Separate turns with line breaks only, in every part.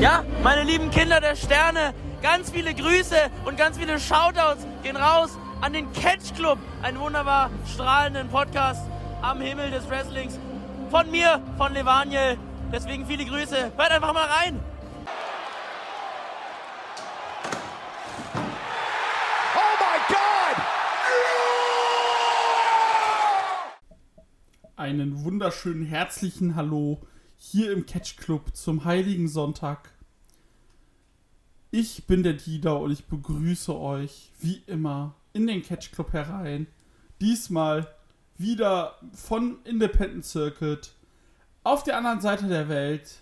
Ja, meine lieben Kinder der Sterne, ganz viele Grüße und ganz viele Shoutouts gehen raus an den Catch Club, einen wunderbar strahlenden Podcast am Himmel des Wrestlings. Von mir, von Levaniel. Deswegen viele Grüße. Hört einfach mal rein.
Einen wunderschönen herzlichen Hallo hier im Catch Club zum Heiligen Sonntag. Ich bin der Dieter und ich begrüße euch wie immer in den Catch Club herein. Diesmal wieder von Independent Circuit auf der anderen Seite der Welt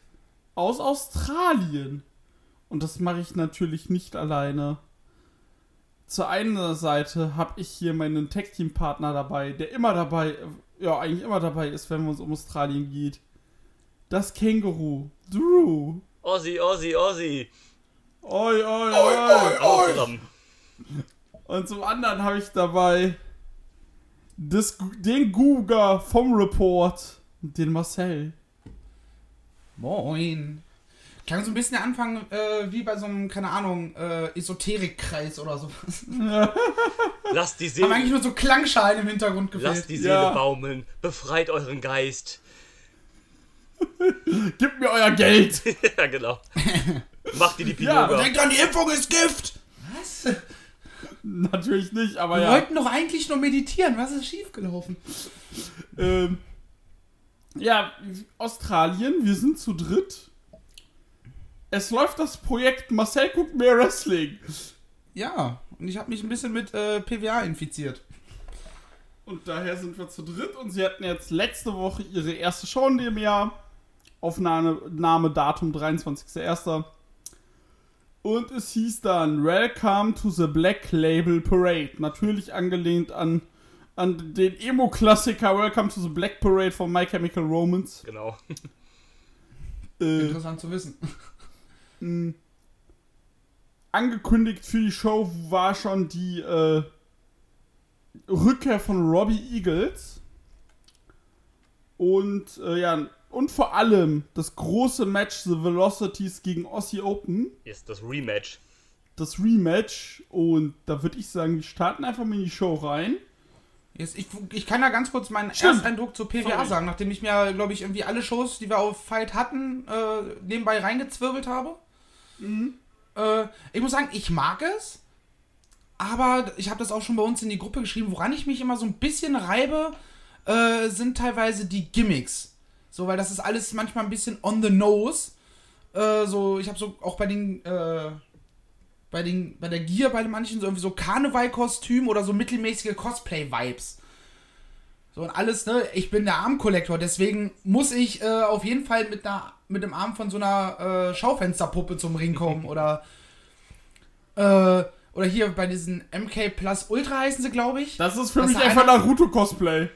aus Australien. Und das mache ich natürlich nicht alleine. Zur einen Seite habe ich hier meinen Tech-Team-Partner dabei, der immer dabei, ja, eigentlich immer dabei ist, wenn es um Australien geht. Das Känguru, Drew.
Ozzy, Ozzy, Ozzy.
Oi, oi, oi.
Auch zusammen.
Und zum anderen habe ich dabei das, den Guga vom Report, den Marcel.
Moin. Klang so ein bisschen der Anfang äh, wie bei so einem, keine Ahnung, äh, Esoterikkreis oder sowas.
Lasst die
Haben
Seele,
eigentlich nur so Klangschalen im Hintergrund
lasst
gefehlt.
die Seele
Ja.
baumeln. Befreit euren Geist.
Gib mir euer Geld.
ja, genau. Macht ihr die
Ja,
Pinoga.
Denkt dran, die Impfung ist Gift! Was?
Natürlich nicht, aber
Wir
ja.
wollten doch eigentlich nur meditieren. Was ist schiefgelaufen?
Ähm, ja, Australien, wir sind zu dritt. Es läuft das Projekt Marcel guckt mehr Wrestling.
Ja, und ich habe mich ein bisschen mit äh, PWA infiziert.
Und daher sind wir zu dritt und sie hatten jetzt letzte Woche ihre erste Show in dem Jahr. Aufnahme Name, Datum 23.01. Und es hieß dann Welcome to the Black Label Parade. Natürlich angelehnt an, an den Emo-Klassiker Welcome to the Black Parade von My Chemical Romance.
Genau.
Äh,
Interessant zu wissen.
mh, angekündigt für die Show war schon die äh, Rückkehr von Robbie Eagles. Und äh, ja, und vor allem das große Match The Velocities gegen Aussie Open.
Jetzt das Rematch.
Das Rematch. Und da würde ich sagen, wir starten einfach mal in die Show rein.
Jetzt, ich, ich kann da ganz kurz meinen
Stimmt.
Ersteindruck zur PWA
Sorry.
sagen, nachdem ich mir, glaube ich, irgendwie alle Shows, die wir auf Fight hatten, äh, nebenbei reingezwirbelt habe. Äh, ich muss sagen, ich mag es, aber ich habe das auch schon bei uns in die Gruppe geschrieben, woran ich mich immer so ein bisschen reibe, äh, sind teilweise die Gimmicks. So, weil das ist alles manchmal ein bisschen on the nose. Äh, so, ich habe so auch bei den, äh, bei den, bei der Gier bei manchen so irgendwie so Karnevalkostüm oder so mittelmäßige Cosplay-Vibes. So und alles, ne? Ich bin der Armkollektor, deswegen muss ich äh, auf jeden Fall mit, einer, mit dem Arm von so einer äh, Schaufensterpuppe zum Ring kommen oder äh, oder hier bei diesen MK Plus Ultra heißen sie, glaube ich.
Das ist für
Das
mich einfach Naruto-Cosplay.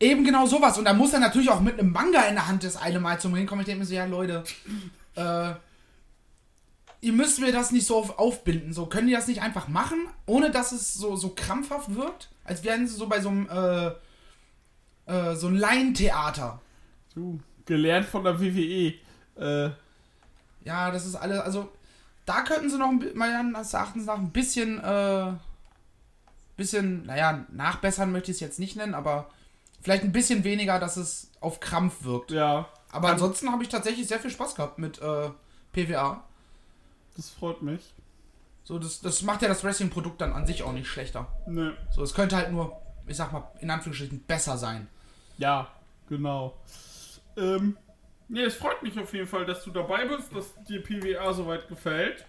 Eben genau sowas. Und da muss er natürlich auch mit einem Manga in der Hand das eine Mal zum Ring kommen. Ich denke mir so, ja, Leute, äh, ihr müsst mir das nicht so auf, aufbinden. So, können die das nicht einfach machen, ohne dass es so, so krampfhaft wirkt? Als wären sie so bei so einem, äh, äh, so ein Laientheater.
Du, gelernt von der WWE. Äh,
Ja, das ist alles, also, da könnten sie noch meines Erachtens nach ein bisschen, äh, bisschen, naja, nachbessern möchte ich es jetzt nicht nennen, aber vielleicht ein bisschen weniger, dass es auf Krampf wirkt.
ja,
Aber ansonsten habe ich tatsächlich sehr viel Spaß gehabt mit äh, PWA.
das freut mich.
So, das, das macht ja das Wrestling-Produkt dann an sich auch nicht schlechter.
Ne.
So, es könnte halt nur, ich sag mal, in Anführungsstrichen besser sein.
Ja, genau. Ähm, nee, es freut mich auf jeden Fall, dass du dabei bist, dass dir PWA soweit gefällt.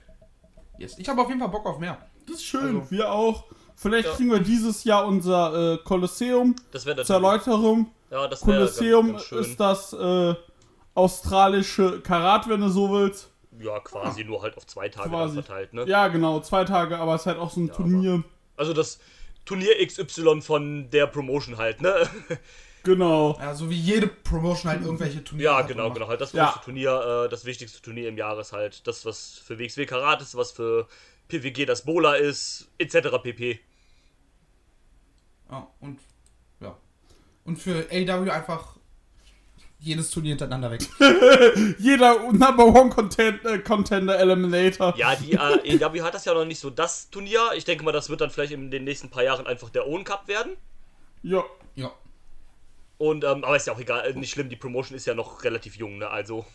Yes. Ich habe auf jeden Fall Bock auf mehr.
Das ist schön,
Also-
wir auch. Vielleicht
Ja.
kriegen wir dieses Jahr unser äh, Kolosseum
Das wäre
zur Erläuterung.
Ja, das wäre
Kolosseum
ganz, ganz schön.
ist das äh, australische Karat, wenn du so willst.
Ja, quasi nur halt auf zwei Tage verteilt, ne?
Ja, genau, zwei Tage, aber es ist halt auch so ein
Ja,
Turnier.
Also das Turnier XY von der Promotion halt, ne?
Genau.
Ja, so wie jede Promotion halt irgendwelche Turniere
Ja,
hat
genau, genau. Halt das
Ja.
große Turnier, äh, das wichtigste Turnier im Jahr ist halt das, was für WXW Karat ist, was für PWG das Bola ist, etc. pp.
Ja, und, ja. Und für AW einfach jedes Turnier hintereinander weg.
Jeder Number One Content, äh, Contender Eliminator.
Ja, die äh, EW hat das ja noch nicht so das Turnier. Ich denke mal, das wird dann vielleicht in den nächsten paar Jahren einfach der Own Cup werden.
Ja.
Ja.
Und, ähm, aber ist ja auch egal, nicht schlimm, die Promotion ist ja noch relativ jung, ne? Also.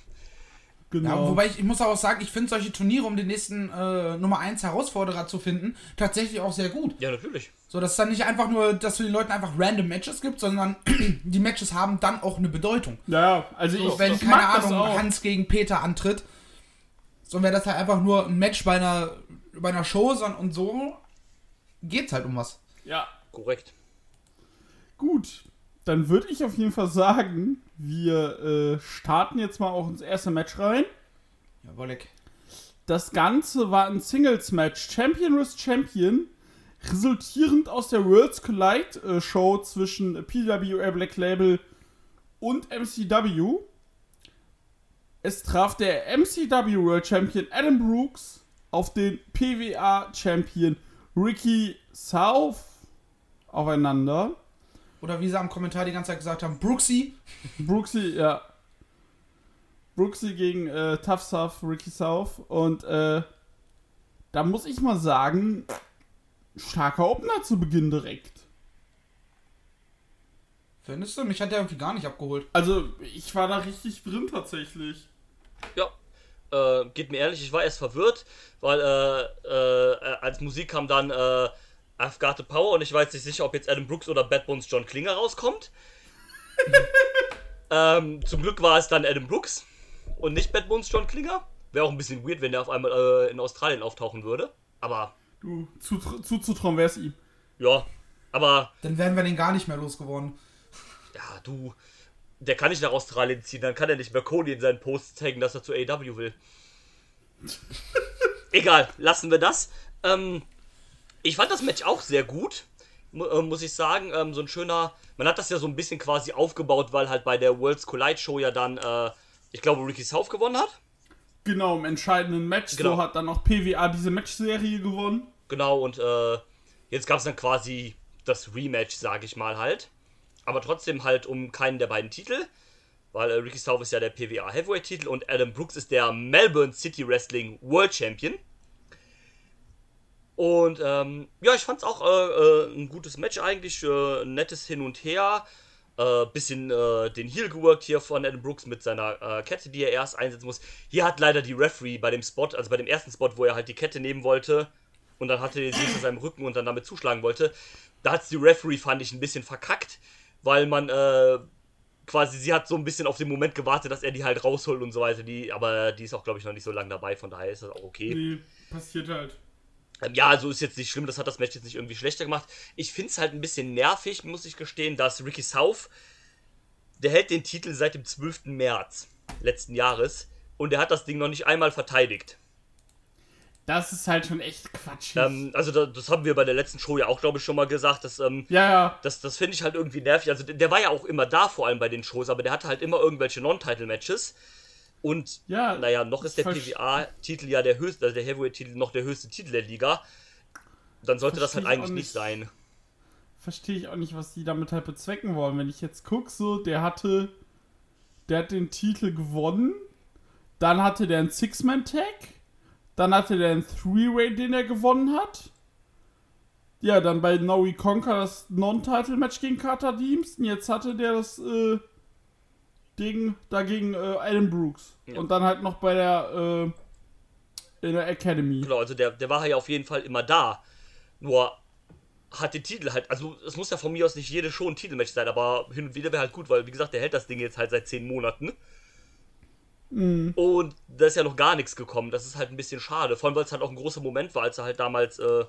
Genau.
Ja, wobei ich, ich muss auch sagen, ich finde solche Turniere, um den nächsten äh, Nummer 1 Herausforderer zu finden, tatsächlich auch sehr gut.
Ja, natürlich.
So, dass es dann nicht einfach nur, dass du den Leuten einfach random Matches gibt, sondern die Matches haben dann auch eine Bedeutung.
ja, also ich,
Wenn,
ich
keine Ahnung,
auch.
Hans gegen Peter antritt, so wäre das halt einfach nur ein Match bei einer, bei einer Show sondern, und so geht's halt um was.
Ja.
Korrekt.
Gut, dann würde ich auf jeden Fall sagen, wir äh, starten jetzt mal auch ins erste Match rein.
Ja, Wolleck.
Das Ganze war ein Singles-Match, Champion vs. Champion, resultierend aus der Worlds Collide äh, Show zwischen PWR Black Label und MCW. Es traf der MCW World Champion Adam Brooks auf den PWA Champion Ricky South aufeinander.
Oder wie sie am Kommentar die ganze Zeit gesagt haben, Brooksy.
Brooksy, ja. Brooksy gegen äh, Tough South, Ricky South. Und äh, da muss ich mal sagen, starker Opener zu Beginn direkt.
Findest du? Mich hat der irgendwie gar nicht abgeholt.
Also, ich war da richtig drin tatsächlich.
Ja. Äh, geht mir ehrlich, ich war erst verwirrt, weil äh, äh, als Musik kam dann äh, I've Got the Power und ich jetzt nicht sicher, ob jetzt Adam Brooks oder Bad Bones John Klinger rauskommt. ähm, zum Glück war es dann Adam Brooks und nicht Bad Bones John Klinger. Wäre auch ein bisschen weird, wenn der auf einmal äh, in Australien auftauchen würde. Aber
Du, zu, zuzutrauen wär's ihm.
ja, aber
Dann wären wir den gar nicht mehr losgeworden.
ja, du, der kann nicht nach Australien ziehen, dann kann er nicht mehr Cody in seinen Posts zeigen, dass er zu AW will. Egal, lassen wir das. Ähm, ich fand das Match auch sehr gut, äh, muss ich sagen. Ähm, so ein schöner, man hat das ja so ein bisschen quasi aufgebaut, weil halt bei der Worlds Collide Show ja dann, äh, ich glaube, Ricky South gewonnen hat.
Genau, im entscheidenden Match.
Genau.
So hat dann auch PWA diese Matchserie gewonnen.
Genau, und äh, jetzt gab es dann quasi das Rematch, sage ich mal halt. Aber trotzdem halt um keinen der beiden Titel. Weil äh, Ricky South ist ja der PWA Heavyweight Titel und Adam Brooks ist der Melbourne City Wrestling World Champion. Und ähm, ja, ich fand's auch äh, äh, ein gutes Match eigentlich, äh, ein nettes Hin und Her. Äh, bisschen den Heel geworkt hier von Adam Brooks mit seiner Kette, die er erst einsetzen muss. Hier hat leider die Referee bei dem Spot, also bei dem ersten Spot, wo er halt die Kette nehmen wollte und dann hatte er sie hinter seinem Rücken und dann damit zuschlagen wollte, da hat die Referee, fand ich, ein bisschen verkackt, weil man quasi, sie hat so ein bisschen auf den Moment gewartet, dass er die halt rausholt und so weiter. Die, aber die ist auch, glaube ich, noch nicht so lange dabei, von daher ist das auch okay.
Nee, passiert halt.
Ja, also ist jetzt nicht schlimm, das hat das Match jetzt nicht irgendwie schlechter gemacht. Ich finde es halt ein bisschen nervig, muss ich gestehen, dass Ricky South, der hält den Titel seit dem 12. März letzten Jahres und er hat das Ding noch nicht einmal verteidigt.
Das ist halt schon echt quatschig.
Ähm, also da, das haben wir bei der letzten Show ja auch, glaube ich, schon mal gesagt, dass ähm,
ja, ja.
das, das finde ich halt irgendwie nervig. Also der, der war ja auch immer da, vor allem bei den Shows, aber der hatte halt immer irgendwelche Non-Title-Matches. Und
Ja,
naja, noch ist der PWA-Titel ja der höchste, also der Heavyweight-Titel noch der höchste Titel der Liga. Dann sollte das halt eigentlich nicht
nicht.
sein.
verstehe ich auch nicht, was die damit halt bezwecken wollen. Wenn ich jetzt gucke, so, der hatte, der hat den Titel gewonnen, dann hatte der einen Six-Man-Tag, dann hatte der einen Three-Way, den er gewonnen hat. Ja, dann bei No We Conquer das Non-Title-Match gegen Carter Deems und jetzt hatte der das, äh, gegen, dagegen äh, Adam Brooks.
Ja.
Und dann halt noch bei der, äh, in der Academy.
Genau, also der, der war ja auf jeden Fall immer da. Nur hat den Titel halt, also es muss ja von mir aus nicht jede Show ein Titelmatch sein, aber hin und wieder wäre halt gut, weil wie gesagt, der hält das Ding jetzt halt seit zehn Monaten.
Mhm.
Und da ist ja noch gar nichts gekommen. Das ist halt ein bisschen schade. Vor allem, weil es halt auch ein großer Moment war, als er halt damals äh,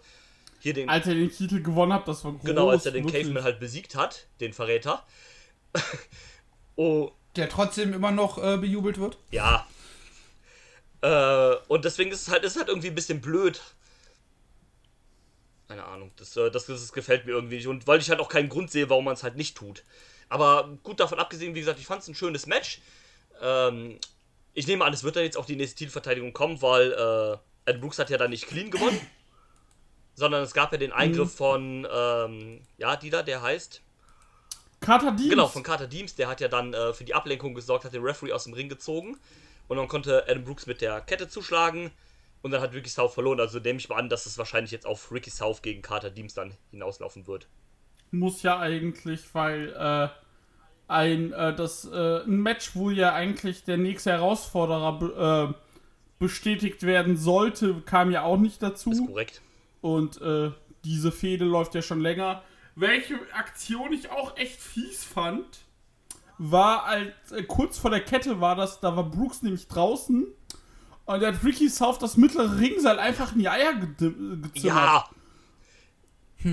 hier den.
Als er den Titel gewonnen hat, das war groß.
genau, als er den
wirklich.
Caveman halt besiegt hat, den Verräter. oh,
Der trotzdem immer noch äh, bejubelt wird.
ja. Äh, und deswegen ist es halt, ist halt irgendwie ein bisschen blöd. Keine Ahnung, das, äh, das, das gefällt mir irgendwie nicht. Und weil ich halt auch keinen Grund sehe, warum man es halt nicht tut. Aber gut davon abgesehen, wie gesagt, ich fand es ein schönes Match. Ähm, ich nehme an, es wird dann jetzt auch die nächste Titelverteidigung kommen, weil äh, Ed Brooks hat ja dann nicht clean gewonnen. sondern es gab ja den Eingriff von, ähm, ja, die da, der heißt.
Carter Deans.
Genau, von Carter Deems, der hat ja dann äh, für die Ablenkung gesorgt, hat den Referee aus dem Ring gezogen. Und dann konnte Adam Brooks mit der Kette zuschlagen. Und dann hat Ricky South verloren. Also nehme ich mal an, dass es wahrscheinlich jetzt auf Ricky South gegen Carter Deems dann hinauslaufen wird.
Muss ja eigentlich, weil äh, ein, äh, das, äh, ein Match, wo ja eigentlich der nächste Herausforderer äh, bestätigt werden sollte, kam ja auch nicht dazu.
Ist korrekt.
Und äh, diese Fehde läuft ja schon länger. Welche Aktion ich auch echt fies fand, war als äh, kurz vor der Kette war das, da war Brooks nämlich draußen und der hat Ricky South das mittlere Ringseil einfach in die Eier gedi- gezimmert.
Ja!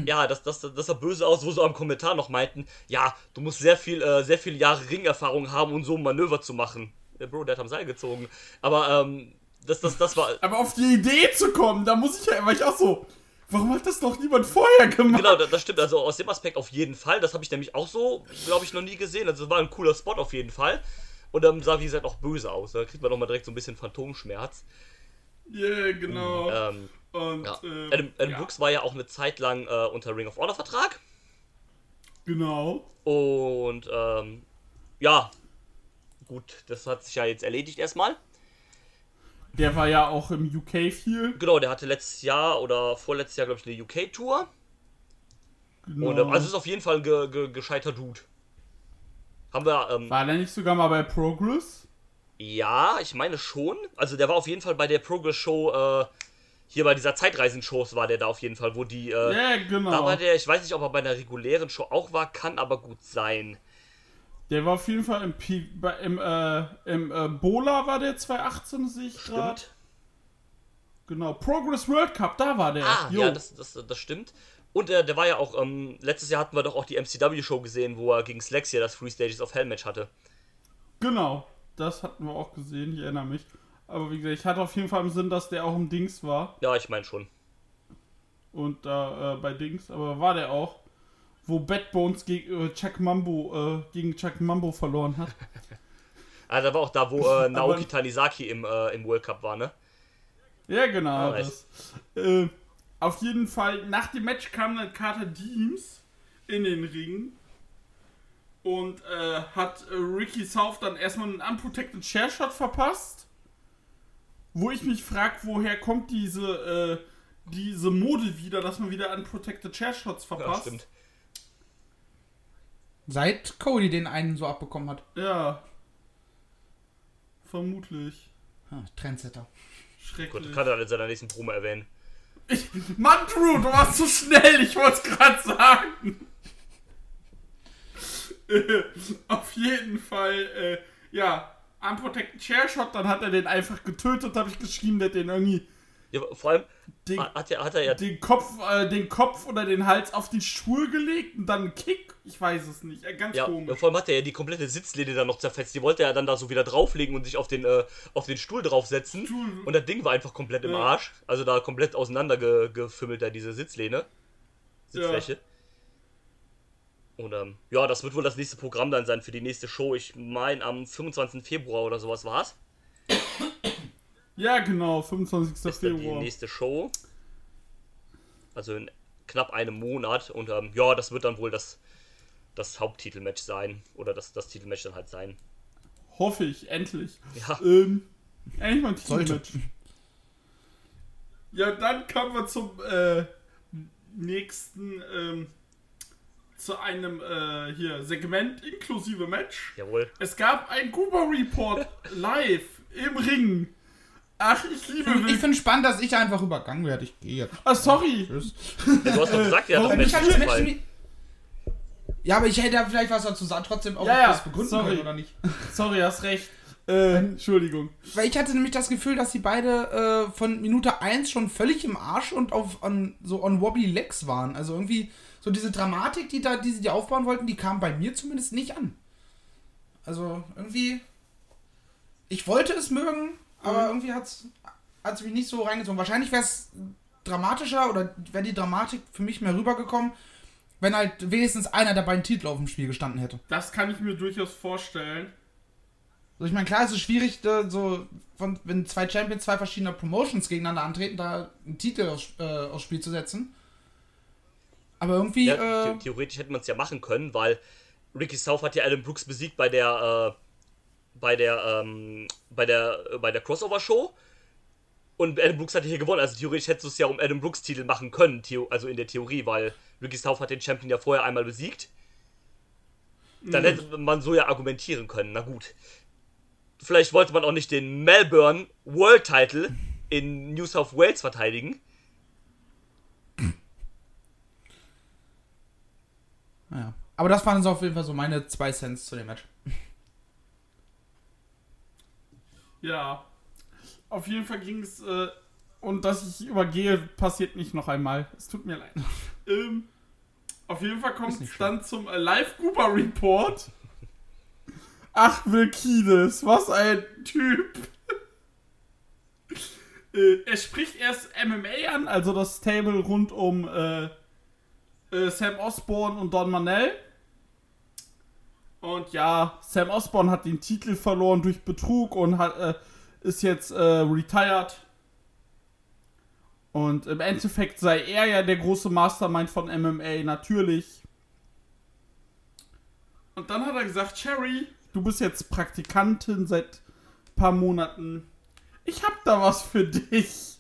Ja, das, das, das sah böse aus, wo sie am Kommentar noch meinten, ja, du musst sehr viel, äh, sehr viele Jahre Ringerfahrung haben, um so ein Manöver zu machen. Der Bro, der hat am Seil gezogen. Aber, ähm, das, das, das war.
Aber auf die Idee zu kommen, da muss ich ja, war ich auch so, warum hat das noch niemand vorher gemacht?
Genau, das, das stimmt. Also aus dem Aspekt auf jeden Fall. Das habe ich nämlich auch so, glaube ich, noch nie gesehen. Also es war ein cooler Spot auf jeden Fall. Und dann sah, wie gesagt, auch böse aus. Da kriegt man doch mal direkt so ein bisschen Phantomschmerz.
Ja, genau.
Ähm,
und,
ja.
ähm,
Adam, Adam
ja,
Brooks war ja auch eine Zeit lang äh, unter Ring of Honor Vertrag.
Genau.
Und ähm, ja, gut, das hat sich ja jetzt erledigt erstmal.
Der war ja auch im UK viel.
Genau, der hatte letztes Jahr oder vorletztes Jahr, glaube ich, eine UK-Tour.
Genau.
Und ähm, also ist auf jeden Fall ein ge ge gescheiter Dude. Haben wir, ähm,
war der nicht sogar mal bei Progress?
ja, ich meine schon. Also der war auf jeden Fall bei der Progress-Show, äh, hier bei dieser Zeitreisen-Shows war der da auf jeden Fall, wo die, äh,
Ja, genau.
da war der, ich weiß nicht, ob er bei einer regulären Show auch war, kann aber gut sein.
Der war auf jeden Fall im, P bei, im, äh, im äh, Bola war der 2018, sehe ich gerade. Genau, Progress World Cup, da war der.
Ah,
Jo.
ja, das, das, das stimmt. Und äh, der war ja auch, ähm, letztes Jahr hatten wir doch auch die MCW-Show gesehen, wo er gegen Slexia das Free Stages of Hell Match hatte.
Genau, das hatten wir auch gesehen, ich erinnere mich. Aber wie gesagt, ich hatte auf jeden Fall im Sinn, dass der auch im Dings war.
Ja, ich meine schon.
Und da äh, bei Dings, aber war der auch. Wo Bad Bones gegen äh, Chuck Mambo, äh, gegen Chuck Mambo verloren hat.
Ah, da war auch da, wo äh, Naoki Tanizaki im, äh, im World Cup war, ne?
Ja, genau.
Ah.
Äh, auf jeden Fall, nach dem Match kam dann Carter Deems in den Ring und äh, hat Ricky South dann erstmal einen Unprotected Chair Shot verpasst. Wo ich mich frage, woher kommt diese, diese Mode wieder, dass man wieder Unprotected Chair Shots
Ja,
verpasst.
stimmt.
Seit Cody den einen so abbekommen hat.
Ja. Vermutlich.
Ah, Trendsetter.
Schrecklich.
Gut, kann er dann in seiner nächsten Promo erwähnen.
Ich, Mann, Drew, du warst zu schnell, ich wollte es gerade sagen. Äh, Auf jeden Fall, äh, ja, Unprotected Chair Shot, dann hat er den einfach getötet, habe ich geschrieben, der hat den irgendwie
Ja, vor allem
den,
hat er, hat er ja.
den, Kopf, äh, den Kopf oder den Hals auf die Stuhl gelegt und dann einen Kick. Ich weiß es nicht, äh, ganz
Ja,
komisch.
vor allem hat er ja die komplette Sitzlehne dann noch zerfetzt. Die wollte er dann da so wieder drauflegen und sich auf den, äh, auf den Stuhl draufsetzen.
Stuhl.
Und das Ding war einfach komplett im
Ja.
Arsch. Also da komplett auseinandergefimmelt, da diese Sitzlehne. Sitzfläche. Und ähm, ja, das wird wohl das nächste Programm dann sein für die nächste Show. Ich meine, am 25. Februar oder sowas war's.
Ja, genau, 25.
Ist dann die
Februar.
nächste Show. Also in knapp einem Monat. Und ähm, ja, das wird dann wohl das, das Haupttitelmatch sein. Oder das, das Titelmatch dann halt sein.
Hoffe ich, endlich.
Ja.
Ähm, endlich mal ein. Titelmatch. Ja, dann kommen wir zum äh, nächsten, ähm, zu einem äh, hier Segment inklusive Match.
Jawohl.
Es gab ein Goober Report live im Ring. Ach, ich liebe
Ich
Will.
finde spannend, dass ich einfach übergangen werde. Ich gehe jetzt.
Ah, sorry.
Tschüss.
Ja, du hast doch gesagt, ja, das
Ich
gefallen.
ziemlich- Ja, aber ich hätte da vielleicht was dazu sagen, trotzdem auch
Ja, ja,
das begründen
sorry.
können oder nicht.
Sorry, hast recht. Äh, Entschuldigung.
Weil ich hatte nämlich das Gefühl, dass die beide äh, von Minute 1 schon völlig im Arsch und auf on, so on wobbly legs waren. Also irgendwie so diese Dramatik, die da, die sie die aufbauen wollten, die kam bei mir zumindest nicht an. Also irgendwie ich wollte es mögen, aber
Mhm.
irgendwie hat's hat's mich nicht so reingezogen. Wahrscheinlich wäre es dramatischer oder wäre die Dramatik für mich mehr rübergekommen, wenn halt wenigstens einer der beiden Titel auf dem Spiel gestanden hätte.
Das kann ich mir durchaus vorstellen.
Also ich meine, klar ist es schwierig, da so, von, wenn zwei Champions zwei verschiedene Promotions gegeneinander antreten, da einen Titel aufs, äh, aufs Spiel zu setzen. Aber irgendwie,
Ja,
äh,
the theoretisch hätte man es ja machen können, weil Ricky South hat ja Adam Brooks besiegt bei der, äh, bei der, ähm, bei der, äh, bei der Crossover-Show. Und Adam Brooks hatte hier gewonnen. Also theoretisch hättest du es ja um Adam Brooks Titel machen können, also in der Theorie, weil Ricky South hat den Champion ja vorher einmal besiegt. Dann hätte man so ja argumentieren können. Na gut. Vielleicht wollte man auch nicht den Melbourne World Title in New South Wales verteidigen.
Ja. Aber das waren so auf jeden Fall so meine zwei Cents zu dem Match.
Ja. Auf jeden Fall ging es, äh, und dass ich übergehe, passiert nicht noch einmal. Es tut mir leid. ähm, auf jeden Fall kommt es dann zum äh, Live-Gooper-Report. Ach, Wilkides, was ein Typ. äh, er spricht erst MMA an, also das Stable rund um äh, äh, Sam Osborne und Don Manel. Und ja, Sam Osborne hat den Titel verloren durch Betrug und hat, äh, ist jetzt äh, retired. Und im Endeffekt sei er ja der große Mastermind von MMA, natürlich. Und dann hat er gesagt, Cherry, du bist jetzt Praktikantin seit ein paar Monaten. Ich hab da was für dich.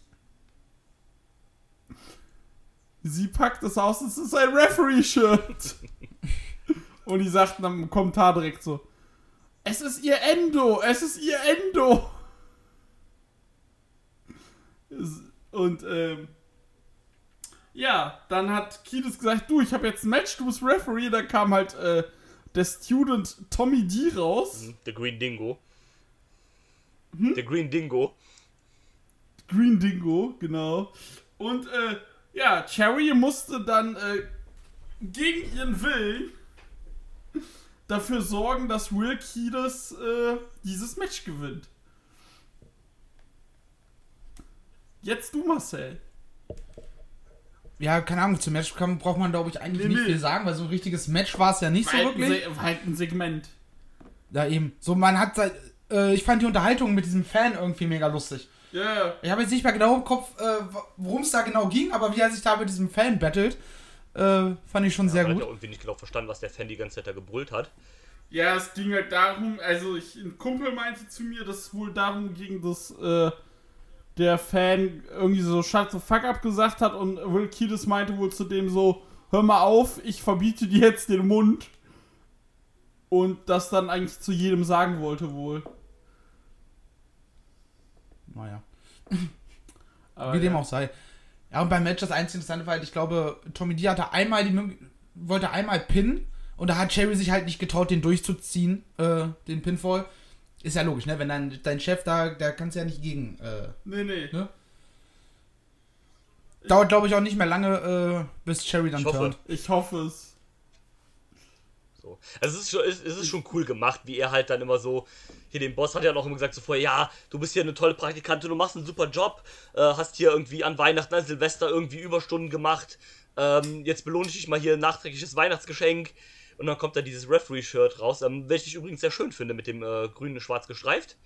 Sie packt es aus, es ist ein Referee-Shirt. Und die sagt dann im Kommentar direkt so: Es ist ihr Endo, es ist ihr Endo. Und ähm, ja, dann hat Kiedis gesagt, du, ich habe jetzt ein Match, du bist Referee. Da kam halt äh, der Student Tommy D raus.
Mhm, der Green Dingo. Hm? Der Green Dingo.
Green Dingo, genau. Und äh, ja, Cherry musste dann äh, gegen ihren Willen dafür sorgen, dass Will Kiedis äh, dieses Match gewinnt. Jetzt du, Marcel.
Ja, keine Ahnung, zum Match braucht man, glaube ich, eigentlich nee, nicht nee. viel sagen, weil so ein richtiges Match war es ja nicht war so wirklich.
War halt ein Segment.
Ja, eben. So, man hat seit. Äh, ich fand die Unterhaltung mit diesem Fan irgendwie mega lustig.
Ja. Yeah.
Ich habe jetzt nicht mehr genau im Kopf, äh, worum es da genau ging, aber wie er sich da mit diesem Fan battelt, äh, fand ich schon ja, sehr gut. Ich
habe irgendwie nicht genau verstanden, was der Fan die ganze Zeit da gebrüllt hat.
Ja, es ging halt darum, also ich, ein Kumpel meinte zu mir, dass es wohl darum ging, dass äh, der Fan irgendwie so Shut the fuck up gesagt hat und Will Kiedis meinte wohl zu dem so, hör mal auf, ich verbiete dir jetzt den Mund. Und das dann eigentlich zu jedem sagen wollte wohl.
Naja. Aber Wie dem ja. auch sei. Ja, und beim Match das einzige Interessante war halt, ich glaube, Tommy D hatte einmal die wollte einmal pinnen und da hat Cherry sich halt nicht getraut, den durchzuziehen, äh, den Pinfall. Ist ja logisch, ne? Wenn dein, dein Chef da, da kannst du ja nicht gegen. Äh,
nee, nee. Ne?
Dauert, glaube ich, auch nicht mehr lange, äh, bis Cherry dann
ich hoffe. turnt. Ich hoffe es.
So. Also es ist, schon, es ist schon cool gemacht, wie er halt dann immer so, hier den Boss hat ja noch immer gesagt so vorher, ja, du bist hier eine tolle Praktikantin, du machst einen super Job, äh, hast hier irgendwie an Weihnachten, an Silvester irgendwie Überstunden gemacht, ähm, jetzt belohne ich dich mal hier ein nachträgliches Weihnachtsgeschenk. Und dann kommt da dieses Referee-Shirt raus, ähm, welches ich übrigens sehr schön finde, mit dem äh, grünen schwarz gestreift.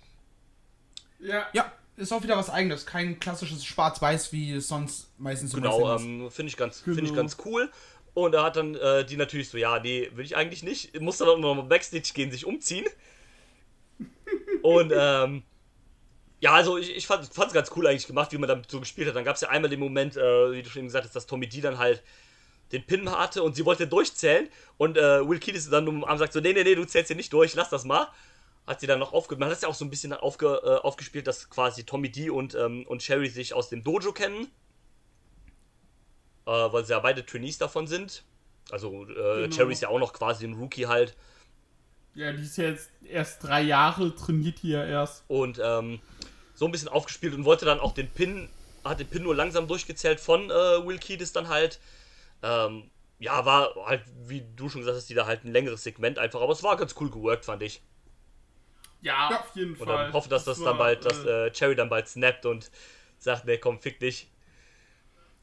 Ja. Ja, ist auch wieder was eigenes. Kein klassisches Schwarz-Weiß, wie es sonst meistens
Genau, ähm, finde ich, ganz, genau. Find ich ganz cool. Und er hat dann äh, die natürlich so, ja, nee, will ich eigentlich nicht. Muss dann auch nochmal Backstage gehen, sich umziehen. Und, ähm, ja, also ich, ich fand es ganz cool eigentlich gemacht, wie man damit so gespielt hat. Dann gab es ja einmal den Moment, äh, wie du schon gesagt hast, dass Tommy D dann halt den Pin hatte und sie wollte durchzählen und äh, Will Kiedis dann um Arm sagt so, nee, nee, nee, du zählst hier nicht durch, lass das mal. Hat sie dann noch aufge... Man hat es ja auch so ein bisschen aufge, äh, aufgespielt, dass quasi Tommy D und, ähm, und Sherry sich aus dem Dojo kennen. Äh, weil sie ja beide Trainees davon sind. Also äh, genau. Cherry ist ja auch noch quasi ein Rookie halt.
Ja, die ist ja jetzt erst drei Jahre, trainiert hier erst.
Und ähm, so ein bisschen aufgespielt und wollte dann auch den Pin, hat den Pin nur langsam durchgezählt von äh, Will Kiedis dann halt. Ähm, ja, war halt, wie du schon gesagt hast, die da halt ein längeres Segment einfach, aber es war ganz cool geworkt, fand ich.
Ja, ja auf jeden
und
Fall.
Und hoffe, dass das, das dann bald, dass äh, Cherry dann bald snappt und sagt, nee, komm, fick dich.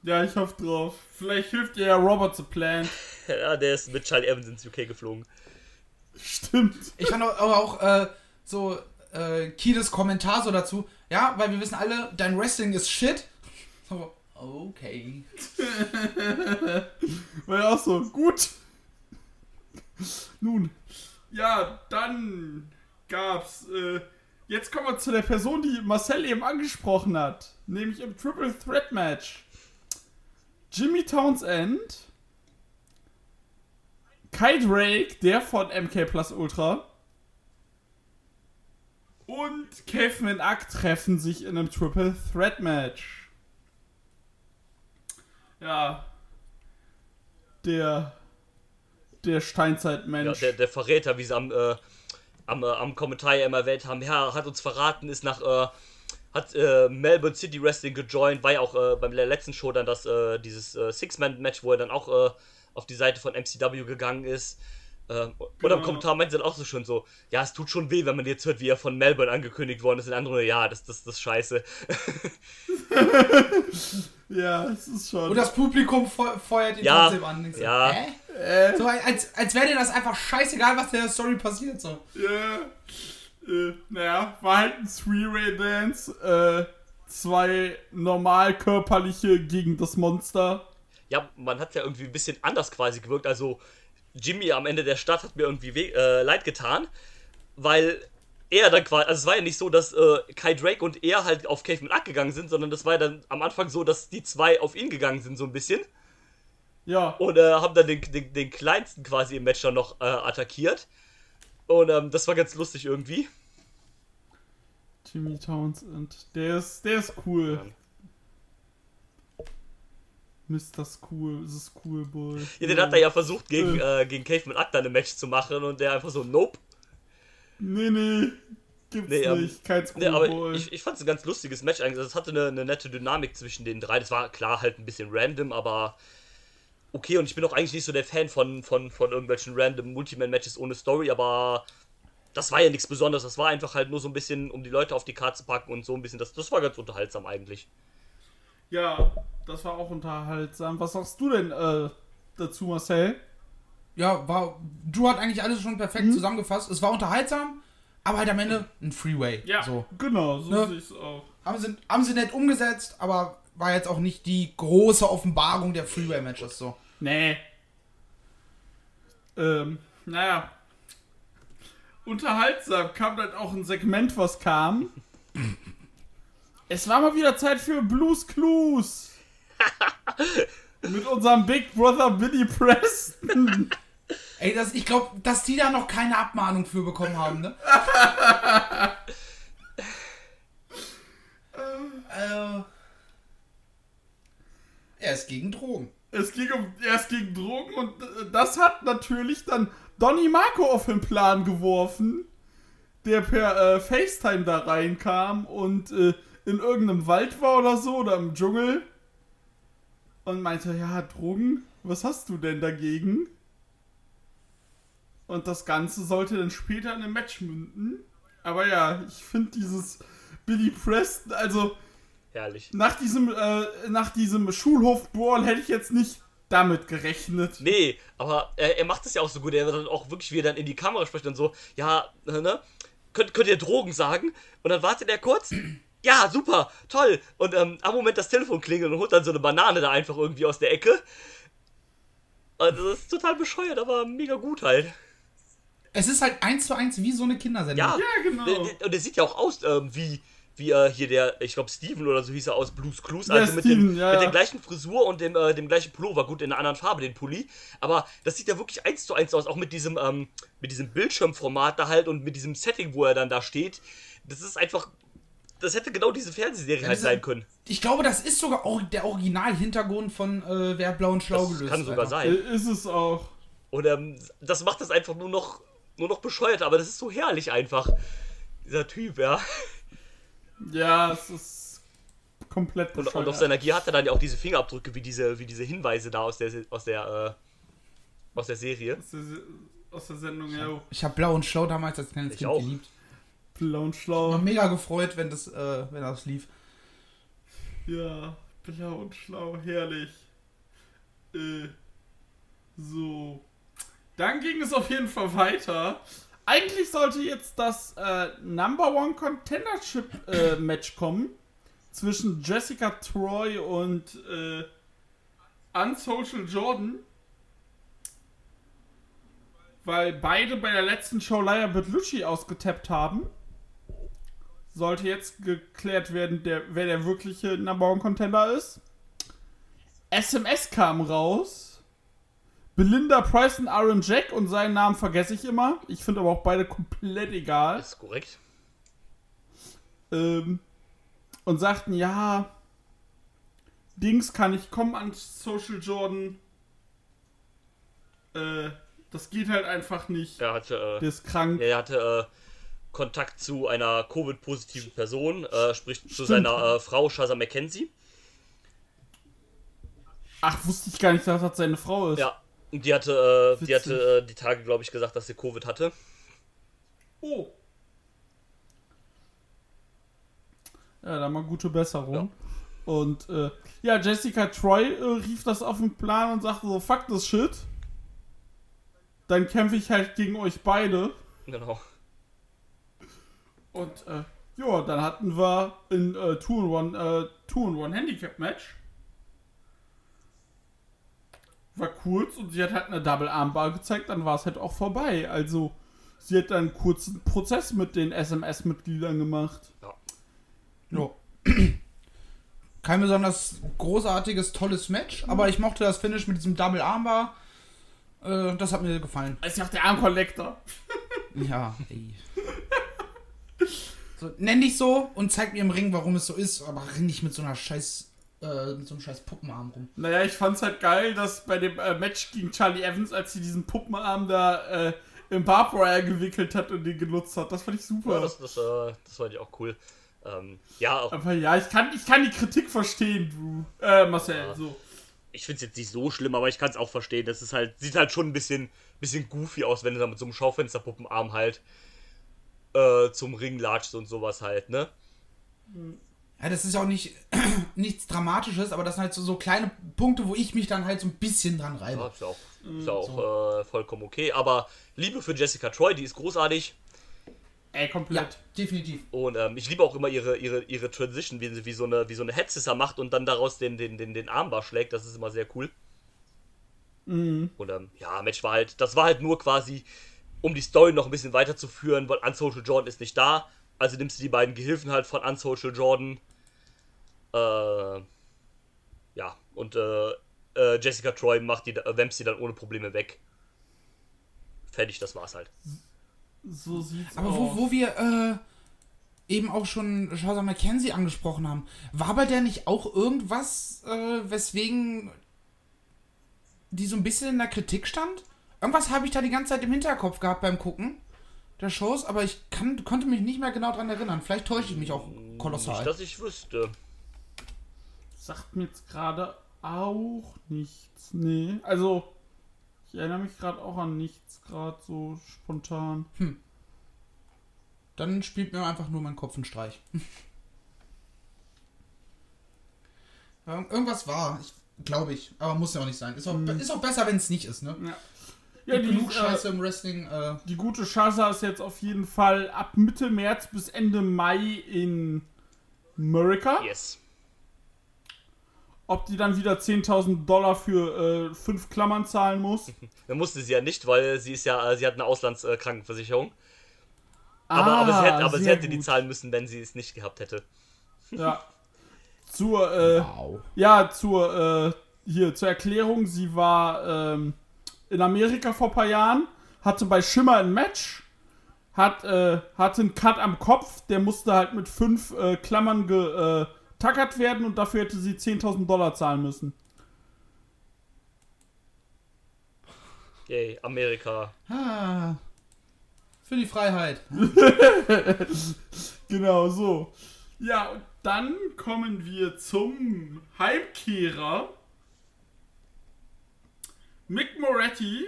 Ja, ich hoffe drauf. Vielleicht hilft dir ja Robert zu Plan.
ja, der ist mit Charlie Evans ins UK geflogen.
Stimmt.
Ich fand auch, auch äh, so äh, Kides Kommentar so dazu. Ja, weil wir wissen alle, dein Wrestling ist shit. So, Okay.
War ja auch so, gut. Nun, ja, dann gab's. Äh, jetzt kommen wir zu der Person, die Marcel eben angesprochen hat. Nämlich im Triple Threat Match. Jimmy Townsend, Kai Drake, der von MK Plus Ultra, und Caveman Ack treffen sich in einem Triple Threat Match. Ja. Der. Der Steinzeitmensch.
Ja, der, der Verräter, wie sie am, äh, am, äh, am Kommentar immer erwähnt haben, ja, hat uns verraten, ist nach, äh, hat äh, Melbourne City Wrestling gejoint, war ja auch äh, beim letzten Show dann das, äh, dieses äh, Six-Man-Match, wo er dann auch äh, auf die Seite von MCW gegangen ist. Ähm, und
Genau.
am Kommentar meinte sie dann auch so schön so, ja, es tut schon weh, wenn man jetzt hört, wie er von Melbourne angekündigt worden ist. Und andere, ja, das, das, das ist scheiße.
ja, es ist schon.
Und das Publikum fe feuert ihn
Ja,
trotzdem an. So,
ja.
Hä?
äh,
So, als, als wäre dir das einfach scheißegal, was in der Story passiert. So.
Ja. Äh, naja, war halt ein Three-Way-Dance. Äh, zwei normal körperliche gegen das Monster.
Ja, man hat ja irgendwie ein bisschen anders quasi gewirkt. Also Jimmy am Ende der Stadt hat mir irgendwie weh, äh, leid getan, weil er dann quasi, also es war ja nicht so, dass äh, Kai Drake und er halt auf Caveman Ack gegangen sind, sondern das war ja dann am Anfang so, dass die zwei auf ihn gegangen sind so ein bisschen
Ja.
und äh, haben dann den, den, den kleinsten quasi im Match dann noch äh, attackiert. Und ähm, das war ganz lustig irgendwie.
Jimmy Townsend. Der ist, der ist cool. Mr. Cool, ist cool, Boy.
Ja, den hat er ja versucht, gegen, äh, gegen Caveman Ack dann ein Match zu machen und der einfach so, nope.
Nee, nee. Gibt's
Nee, ähm,
nicht. Kein
Nee, aber ich, ich fand es ein ganz lustiges Match eigentlich. Also, Es hatte eine, eine nette Dynamik zwischen den drei. Das war klar halt ein bisschen random, aber okay. Und ich bin auch eigentlich nicht so der Fan von, von, von irgendwelchen random Multiman-Matches ohne Story, aber das war ja nichts Besonderes. Das war einfach halt nur so ein bisschen, um die Leute auf die Karte zu packen und so ein bisschen. Das, das war ganz unterhaltsam eigentlich.
Ja, das war auch unterhaltsam. Was sagst du denn äh, dazu, Marcel?
Ja, war. Du hat eigentlich alles schon perfekt
Mhm.
zusammengefasst. Es war unterhaltsam, aber halt am Ende ein Freeway. So.
genau, so
Ne?
sehe ich es auch.
Haben sie, haben sie nett umgesetzt, aber war jetzt auch nicht die große Offenbarung der Freeway-Matches so.
Nee. Ähm, naja. Unterhaltsam kam dann auch ein Segment, was kam. Es war mal wieder Zeit für Blues Clues. Mit unserem Big Brother Billy Preston.
Ey, das, ich glaube, dass die da noch keine Abmahnung für bekommen haben, ne? äh, er ist gegen Drogen.
Es ging um erst gegen Drogen und äh, das hat natürlich dann Donny Marco auf den Plan geworfen, der per äh, FaceTime da reinkam und äh, in irgendeinem Wald war oder so oder im Dschungel und meinte, ja, Drogen, was hast du denn dagegen? Und das Ganze sollte dann später in einem Match münden. Aber ja, ich finde dieses Billy Preston, also
Herrlich.
nach diesem, äh, nach diesem Schulhof-Brawl hätte ich jetzt nicht damit gerechnet.
Nee, aber er, er macht es ja auch so gut. Er wird dann auch wirklich, wie er dann in die Kamera spricht und so, ja, ne? Könnt, könnt ihr Drogen sagen? Und dann wartet er kurz. Ja, super, toll. Und ähm, am Moment das Telefon klingelt und holt dann so eine Banane da einfach irgendwie aus der Ecke. Und das ist total bescheuert, aber mega gut halt.
Es ist halt eins zu eins wie so eine Kindersendung.
Ja,
Ja, genau.
Und der sieht ja auch aus ähm, wie, wie äh, hier der, ich glaube Steven oder so hieß er aus Blues Clues.
Ja,
Also mit,
Steven,
dem,
ja,
mit
ja.
der gleichen Frisur und dem, äh, dem gleichen Pullover. Gut, in einer anderen Farbe, den Pulli. Aber das sieht ja wirklich eins zu eins aus. Auch mit diesem, ähm, mit diesem Bildschirmformat da halt und mit diesem Setting, wo er dann da steht. Das ist einfach. Das hätte genau diese Fernsehserie halt sein können.
Ich glaube, das ist sogar auch der Originalhintergrund von äh, Wer hat blau und schlau
Das
gelöst.
kann sogar
Alter.
Äh,
sein.
Ist es auch.
Und ähm, das macht das einfach nur noch, nur noch bescheuert. Aber das ist so herrlich einfach. Dieser Typ, ja.
Ja, es ist komplett
Und, und
bescheuert.
auf seiner Gier hat er dann ja auch diese Fingerabdrücke, wie diese, wie diese Hinweise da aus der, aus der, äh, aus der Serie.
aus, der, aus der Sendung, ja.
Ich habe blau und schlau damals als kleines
Ich
Kind
auch.
geliebt.
Blau und
War
schlau.
mega gefreut, wenn das, äh, wenn das lief.
Ja, blau und schlau, herrlich. Äh, so. Dann ging es auf jeden Fall weiter. Eigentlich sollte jetzt das äh, Number One Contendership äh, Match kommen zwischen Jessica Troy und äh, Unsocial Jordan. weil beide bei der letzten Show Laia Bertolucci ausgetappt haben, sollte jetzt geklärt werden, der, wer der wirkliche Number One Contender ist. SMS kam raus. Belinda Price und Aaron Jack und seinen Namen vergesse ich immer. Ich finde aber auch beide komplett egal.
Ist korrekt.
Ähm, und sagten, ja, Dings kann ich kommen an Social Jordan. Äh, das geht halt einfach nicht.
Er hatte, äh,
Der ist krank.
er hatte äh, Kontakt zu einer Covid-positiven Person, äh, sprich zu seiner äh, Frau Shaza McKenzie.
Ach, wusste ich gar nicht, dass das seine Frau ist.
Ja. Die hatte, äh, die, hatte äh, die Tage, glaube ich, gesagt, dass sie Covid hatte.
Oh. Ja, dann mal gute Besserung. Und äh, ja, Jessica Troy äh, rief das auf den Plan und sagte so, fuck this shit. Dann kämpfe ich halt gegen euch beide.
Genau.
Und äh, ja, dann hatten wir ein äh, 2-in-1 äh, 2-in-1 Handicap-Match. War kurz und sie hat halt eine Double Armbar gezeigt, dann war es halt auch vorbei. Also sie hat dann einen kurzen Prozess mit den SMS-Mitgliedern gemacht.
Ja. Kein besonders großartiges, tolles Match, aber ich mochte das Finish mit diesem Double Armbar. Äh, das hat mir gefallen.
Ist ja auch der Arm-Collector.
Ja, ey. So, nenn dich so und zeig mir im Ring, warum es so ist, aber renn nicht mit so einer scheiß, äh, mit so einem scheiß Puppenarm rum.
Naja, ich fand's halt geil, dass bei dem äh, Match gegen Charlie Evans, als sie diesen Puppenarm da äh, im Barbwire gewickelt hat und den genutzt hat, das fand ich super.
Ja, das, das, äh, das fand ich auch cool. Ähm, ja, auch,
Aber ja, ich kann, ich kann die Kritik verstehen, Drew. Äh, Marcel,
Ja.
so.
ich finde es jetzt nicht so schlimm, aber ich kann es auch verstehen. Das ist halt, sieht halt schon ein bisschen, bisschen goofy aus, wenn du da mit so einem Schaufensterpuppenarm halt äh, zum Ring latschst und sowas halt, ne?
Ja, das ist auch nicht nichts Dramatisches, aber das sind halt so, so kleine Punkte, wo ich mich dann halt so ein bisschen dran
Ja,
reibe.
ist ja auch, ist ja auch äh, vollkommen okay. Aber Liebe für Jessica Troy, die ist großartig.
Ey,
Ja,
komplett.
definitiv.
Und ähm, ich liebe auch immer ihre, ihre, ihre Transition, wie sie wie so eine, wie so eine Headsisser macht und dann daraus den, den, den, den Armbar schlägt. Das ist immer sehr cool.
Mhm.
Und ähm, ja, Match war halt, das war halt nur quasi, um die Story noch ein bisschen weiterzuführen, weil Unsocial Jordan ist nicht da. Also nimmst du die beiden Gehilfen halt von Unsocial Jordan. Äh, ja, und äh, äh, Jessica Troy macht die, äh, wämst die dann ohne Probleme weg. Fertig, das war's halt.
So sieht's
Aber
aus.
wo, wo wir äh, eben auch schon Shazam McKenzie angesprochen haben, war bei der nicht auch irgendwas, äh, weswegen die so ein bisschen in der Kritik stand? Irgendwas habe ich da die ganze Zeit im Hinterkopf gehabt beim Gucken der Shows, aber ich kann, konnte mich nicht mehr genau dran erinnern. Vielleicht täusche ich mich auch kolossal.
Nicht, dass ich wüsste.
Sagt mir jetzt gerade auch nichts. Nee. Also, ich erinnere mich gerade auch an nichts, gerade so spontan.
Dann spielt mir einfach nur mein Kopf einen Streich. Ja, Irgendwas war, ich glaube ich, aber muss ja auch nicht sein. Ist auch, ist auch besser, wenn es nicht ist, ne?
Ja. Ja, die,
genug
äh,
Scheiße im Wrestling. Äh,
die gute Shaza ist jetzt auf jeden Fall ab Mitte März bis Ende Mai in America.
Yes.
Ob die dann wieder 10.000 Dollar für äh, fünf Klammern zahlen muss.
Dann musste sie ja nicht, weil sie ist ja, äh, sie hat eine Auslandskrankenversicherung. Aber,
Ah,
aber, sie, hätte, aber sie hätte die zahlen müssen, wenn sie es nicht gehabt hätte.
Ja. Zur, äh,
wow.
ja, zur, äh, hier, zur Erklärung, sie war ähm, in Amerika vor ein paar Jahren, hatte bei Schimmer ein Match, hat, äh, hatte einen Cut am Kopf, der musste halt mit fünf äh, Klammern getackert werden und dafür hätte sie 10.000 Dollar zahlen müssen.
Yay, Amerika.
Ah, für die Freiheit.
Genau so. Ja, und dann kommen wir zum Heimkehrer. Mick Moretti,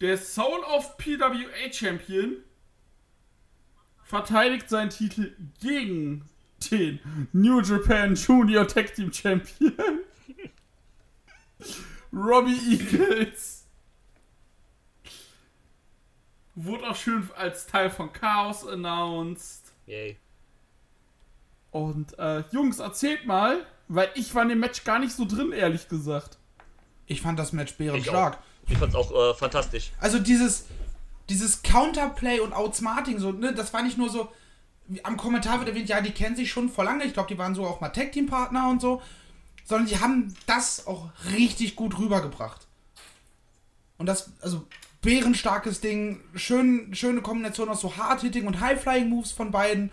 der Soul of PWA Champion, verteidigt seinen Titel gegen den New Japan Junior Tag Team Champion. Robbie Eagles. Wurde auch schön als Teil von Chaos announced.
Yay.
Und äh, Jungs, erzählt mal, weil ich war in dem Match gar nicht so drin, ehrlich gesagt.
Ich fand das Match
Ich
bärenstark.
auch. Ich fand's auch äh, fantastisch.
Also dieses, dieses Counterplay und Outsmarting, so, ne, das war nicht nur so, am Kommentar wird erwähnt, ja, die kennen sich schon vor lange, ich glaube, die waren so auch mal Tag-Team-Partner und so, sondern die haben das auch richtig gut rübergebracht. Und das, also, bärenstarkes Ding, schön, schöne Kombination aus so Hard-Hitting und High-Flying-Moves von beiden,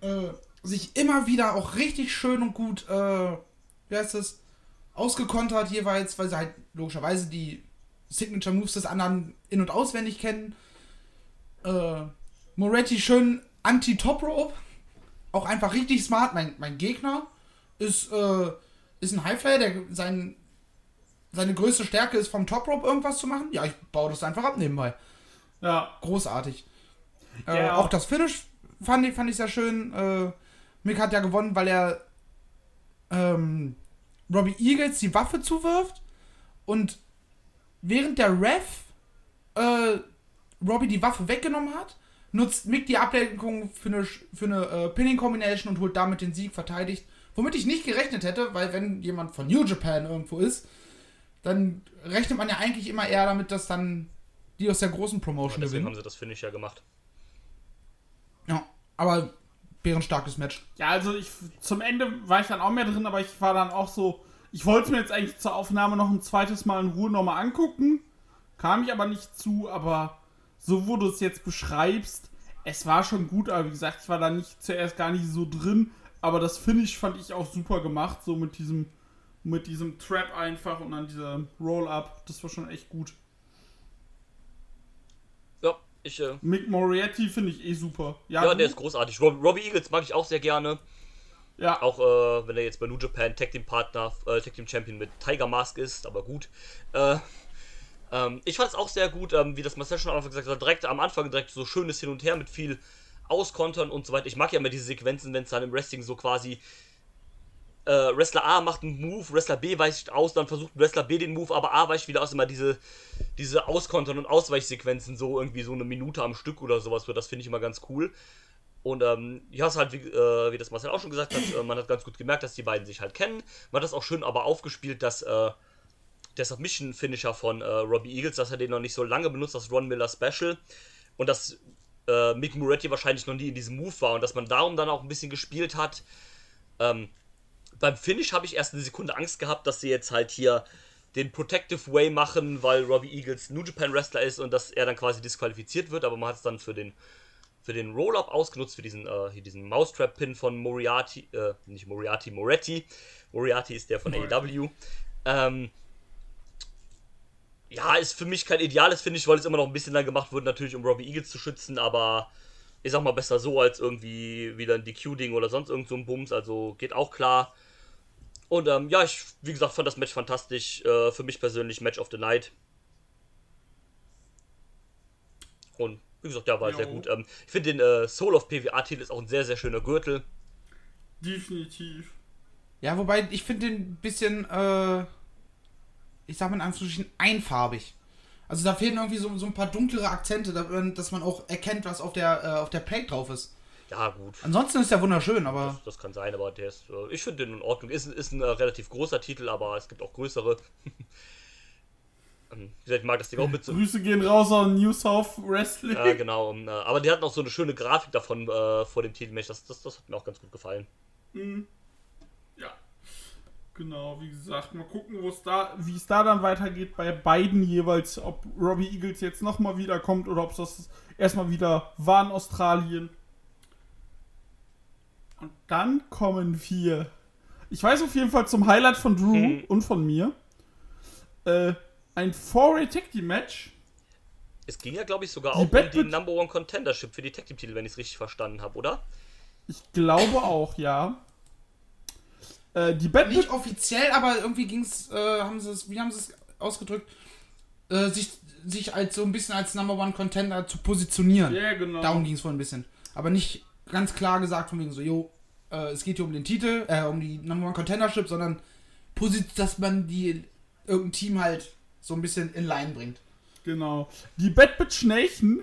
äh, sich immer wieder auch richtig schön und gut, äh, wie heißt das, ausgekontert jeweils, weil sie halt logischerweise die Signature Moves des anderen in- und auswendig kennen. Äh, Moretti schön anti-Top Rope. Auch einfach richtig smart. Mein, mein Gegner ist, äh, ist ein Highflyer, der sein, seine größte Stärke ist, vom Top Rope irgendwas zu machen. Ja, ich baue das einfach ab nebenbei.
Ja.
Großartig. Äh,
Ja.
Auch das Finish fand ich, fand ich sehr schön. Äh, Mick hat ja gewonnen, weil er ähm, Robbie Eagles die Waffe zuwirft und während der Ref äh, Robbie die Waffe weggenommen hat, nutzt Mick die Ablenkung für eine, für eine äh, Pinning Combination und holt damit den Sieg verteidigt. Womit ich nicht gerechnet hätte, weil wenn jemand von New Japan irgendwo ist, dann rechnet man ja eigentlich immer eher damit, dass dann die aus der großen Promotion
Deswegen
gewinnen.
haben sie das Finish ja gemacht.
Ja, aber bärenstarkes Match.
Ja, also ich zum Ende war ich dann auch mehr drin, aber ich war dann auch so. Ich wollte mir jetzt eigentlich zur Aufnahme noch ein zweites Mal in Ruhe nochmal angucken. Kam ich aber nicht zu, aber so wo du es jetzt beschreibst, es war schon gut, aber wie gesagt, ich war da nicht zuerst gar nicht so drin. Aber das Finish fand ich auch super gemacht, so mit diesem, mit diesem Trap einfach und dann dieser Roll-Up. Das war schon echt gut.
Ja, ich, äh,
Mick Moriarty finde ich eh super.
ja,
du?
der ist großartig. Rob, Robbie Eagles mag ich auch sehr gerne.
Ja,
Auch äh, wenn er jetzt bei New Japan Tag Team Partner, äh, Tag Team Champion mit Tiger Mask ist, aber gut. Äh, ähm, ich fand es auch sehr gut, ähm, wie das Marcel schon am Anfang gesagt hat, direkt am Anfang direkt so schönes Hin und Her mit viel Auskontern und so weiter. Ich mag ja immer diese Sequenzen, wenn es dann im Wrestling so quasi äh, Wrestler A macht einen Move, Wrestler B weicht aus, dann versucht Wrestler B den Move, aber A weicht wieder aus. Immer diese, diese Auskontern und Ausweichsequenzen, so irgendwie so eine Minute am Stück oder sowas, das finde ich immer ganz cool. Und ähm, ja, es halt, wie, äh, wie das Marcel auch schon gesagt hat, äh, man hat ganz gut gemerkt, dass die beiden sich halt kennen. Man hat das auch schön aber aufgespielt, dass äh, der Submission-Finisher von äh, Robbie Eagles, dass er den noch nicht so lange benutzt, das Ron Miller Special. Und dass äh, Mick Moretti wahrscheinlich noch nie in diesem Move war und dass man darum dann auch ein bisschen gespielt hat. Ähm, beim Finish habe ich erst eine Sekunde Angst gehabt, dass sie jetzt halt hier den Protective Way machen, weil Robbie Eagles New Japan Wrestler ist und dass er dann quasi disqualifiziert wird, aber man hat es dann für den für den Roll-Up ausgenutzt, für diesen, äh, hier diesen Mousetrap-Pin von Moriarty, äh, nicht Moriarty, Moretti. Moriarty ist der von AEW. Ähm, ja, ist für mich kein ideales Finish, weil es immer noch ein bisschen lang gemacht wurde, natürlich um Robbie Eagles zu schützen, aber ich sag mal besser so als irgendwie wieder ein DQ-Ding oder sonst irgend so ein Bums, also geht auch klar. Und ähm, ja, ich, wie gesagt, fand das Match fantastisch. Äh, für mich persönlich Match of the Night. Und wie gesagt, ja, war
Jo.
sehr gut. Ähm, ich finde den äh, Soul of PWA-Titel ist auch ein sehr, sehr schöner Gürtel.
definitiv.
Ja, wobei ich finde den ein bisschen, äh, ich sag mal in Anführungsstrichen, einfarbig. Also da fehlen irgendwie so, so ein paar dunklere Akzente, da- dass man auch erkennt, was auf der, äh, auf der Plate drauf ist.
Ja, gut.
Ansonsten ist der wunderschön, aber
Das, das kann sein, aber der ist, äh, ich finde den in Ordnung. Ist, ist ein äh, relativ großer Titel, aber es gibt auch größere. Ähm, Wie gesagt, ich mag das Ding auch mit so.
Grüße gehen raus an New South Wrestling.
Ja, genau. äh, Aber die hatten auch so eine schöne Grafik davon äh, vor dem Titelmatch. Das, das, das hat mir auch ganz gut gefallen.
Ja. Genau, wie gesagt, mal gucken, da, wie es da dann weitergeht bei beiden jeweils, ob Robbie Eagles jetzt nochmal wiederkommt oder ob es das erstmal wieder war in Australien. Und dann kommen wir. Ich weiß auf jeden Fall zum Highlight von Drew
Mhm.
und von mir. Äh, ein Four-Way Tag Team Match.
Es ging ja, glaube ich, sogar
Die
auch um die Number One Contendership für die Tag Team Titel, wenn ich es richtig verstanden habe, oder?
Ich glaube auch, ja. Äh, die Bad
nicht offiziell, aber irgendwie ging's, äh, haben sie es, wie haben sie es ausgedrückt, äh, sich, sich als so ein bisschen als Number One Contender zu positionieren.
Ja, genau.
Darum ging es wohl ein bisschen. Aber nicht ganz klar gesagt von wegen so, jo, äh, es geht hier um den Titel, äh, um die Number One Contendership, sondern dass man die irgendein Team halt so ein bisschen in Line bringt.
Genau. Die Bad Bitch Nathan,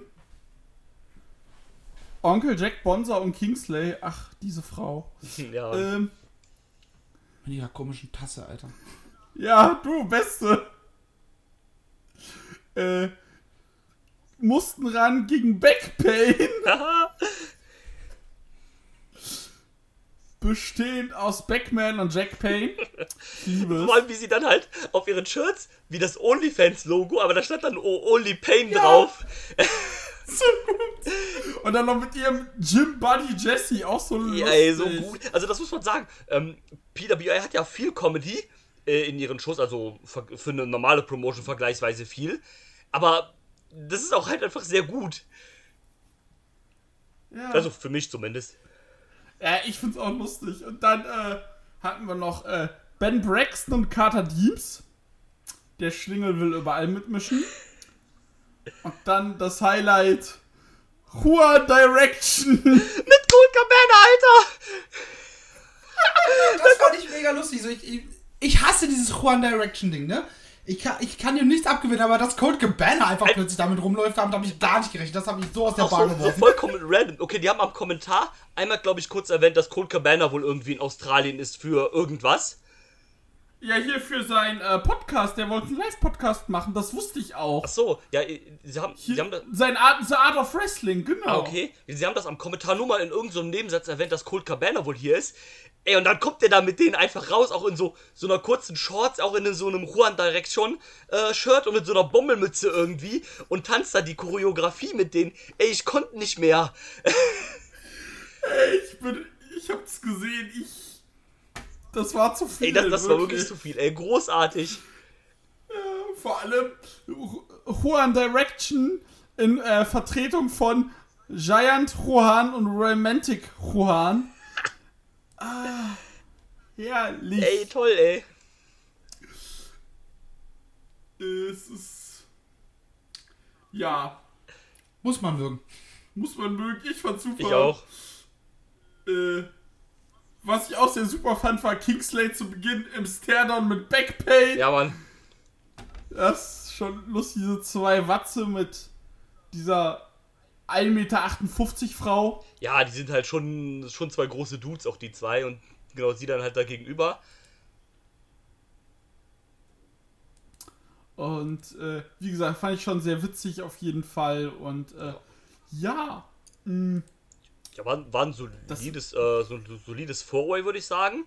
Onkel Jack Bonser und Kingsley, ach, diese Frau.
ja.
Ähm,
Mit ihrer komischen Tasse, Alter.
ja, du, Beste. Äh, mussten ran gegen Backpain. Bestehend aus Backman und Jack Payne. Ich liebe es.
Vor allem, wie sie dann halt auf ihren Shirts, wie das OnlyFans-Logo, aber da stand dann Only Pain drauf.
So gut. Und dann noch mit ihrem Jim Buddy Jesse auch so lustig.
Ja, ey, so gut. Also das muss man sagen. Ähm, PWI hat ja viel Comedy äh, in ihren Shows, also ver- für eine normale Promotion vergleichsweise viel. Aber das ist auch halt einfach sehr gut.
Ja.
Also für mich zumindest.
Ja, ich find's auch lustig. Und dann äh, hatten wir noch äh, Ben Braxton und Carter Deems. Der Schlingel will überall mitmischen. Und dann das Highlight. Juan Direction.
Mit Cold Cabana, Alter!
Das fand ich mega lustig. So, ich, ich, ich hasse dieses Juan Direction Ding, ne? Ich kann, ich kann dir nichts abgewinnen, aber dass Code Cabana einfach plötzlich damit rumläuft, damit habe ich gar nicht gerechnet. Das habe ich so aus der
Auch
Bahn
so, so
geworfen.
vollkommen random. Okay, die haben am Kommentar einmal, glaube ich, kurz erwähnt, dass Cold Cabana wohl irgendwie in Australien ist für irgendwas.
Ja, hier für seinen äh, Podcast. Der wollte einen Live-Podcast machen. Das wusste ich auch.
Ach so, ja, äh, sie haben,
Hier,
sie haben das.
sein Art, The Art of Wrestling, genau.
Ah, okay. Sie haben das am Kommentar nur mal in irgendeinem so Nebensatz erwähnt, dass Cold Cabana wohl hier ist. Ey, und dann kommt der da mit denen einfach raus, auch in so, so einer kurzen Shorts, auch in so einem Juan Direction äh, Shirt und mit so einer Bommelmütze irgendwie und tanzt da die Choreografie mit denen. Ey, ich konnte nicht mehr.
Ey, ich bin. Ich hab's gesehen. Ich. Das war zu viel.
Ey, das, das war wirklich zu viel. Ey, großartig.
Vor allem Juan Direction in äh, Vertretung von Giant Juan und Romantic Juan. Ah, herrlich.
Ey, toll, ey.
Es ist. Ja,
Muss man mögen.
muss man mögen. Ich fand super.
Ich auch.
Äh, was ich auch sehr super fand, war Kingsley zu Beginn im Stairdown mit Backpain.
Ja, Mann.
Das ist schon lustig, diese zwei Watze mit dieser 1,58 Meter Frau.
Ja, die sind halt schon, schon zwei große Dudes, auch die zwei. Und genau, sie dann halt da gegenüber.
Und äh, wie gesagt, fand ich schon sehr witzig auf jeden Fall. Und äh, ja, mh,
Ja, war, war ein solides, äh, so ein solides Four-Way, würde ich sagen.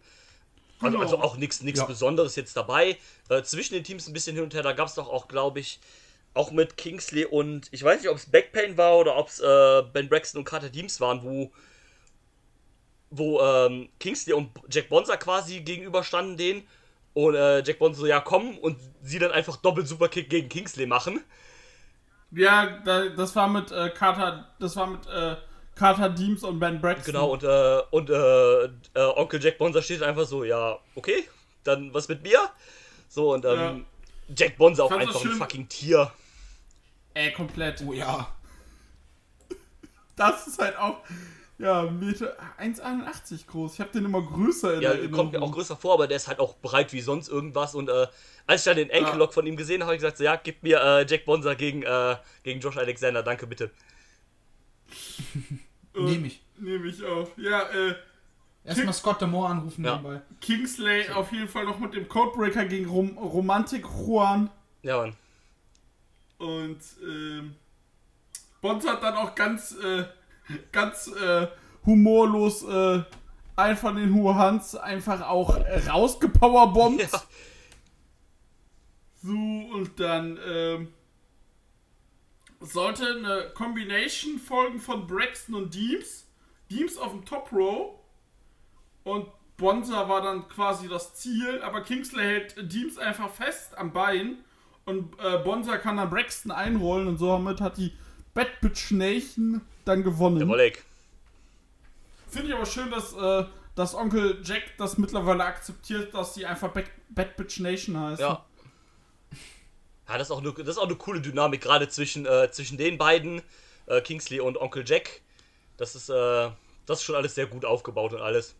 Also,
Genau.
also auch nichts
Ja.
Besonderes jetzt dabei. Äh, zwischen den Teams ein bisschen hin und her. Da gab es doch auch, glaube ich, auch mit Kingsley und ich weiß nicht, ob es Backpain war oder ob es äh, Ben Braxton und Carter Deems waren, wo, wo ähm, Kingsley und Jack Bonza quasi gegenüberstanden denen. Und äh, Jack Bonza so, ja komm, und sie dann einfach Doppel-Superkick gegen Kingsley machen.
ja, da, das war mit äh, Carter, das war mit äh, Carter Deems und Ben Braxton.
Genau, und, äh, und äh, äh, Onkel Jack Bonza steht einfach so, ja, okay, dann was mit mir? So, und ähm, Jack Bonza auch einfach ein
schön-
fucking Tier.
Äh, komplett.
Oh ja.
Das ist halt auch, ja, Meter 1,81 groß. Ich habe den immer größer in
Ja,
Erinnerung.
kommt mir auch größer vor, aber der ist halt auch breit wie sonst irgendwas. Und äh, als ich dann den Ankle-Lock von ihm gesehen habe, habe ich gesagt, so, ja, gib mir äh, Jack Bonza gegen, äh, gegen Josh Alexander, danke bitte.
Äh,
Nehme ich.
Nehme ich auch. Ja, äh,
Erstmal Scott Demore anrufen
Ja.
nebenbei.
Kingsley auf jeden Fall noch mit dem Codebreaker gegen Rom Romantik Juan.
Ja, Mann.
Und ähm, Bonds hat dann auch ganz, äh, ganz äh, humorlos äh, einen von den Huans einfach auch äh, rausgepowerbombt.
Ja.
So, und dann ähm, sollte eine Combination folgen von Braxton und Deems. Deems auf dem Top Row. Und Bonza war dann quasi das Ziel, aber Kingsley hält Deems einfach fest am Bein. Und äh, Bonza kann dann Braxton einrollen und somit hat die Bad Bitch Nation dann gewonnen.
Der Wolleck.
Finde ich aber schön, dass, äh, dass Onkel Jack das mittlerweile akzeptiert, dass sie einfach Bad, Bad Bitch Nation heißt.
Ja. Ja, das ist auch eine, das ist auch eine coole Dynamik, gerade zwischen, äh, zwischen den beiden, äh, Kingsley und Onkel Jack. Das ist, äh, das ist schon alles sehr gut aufgebaut und alles.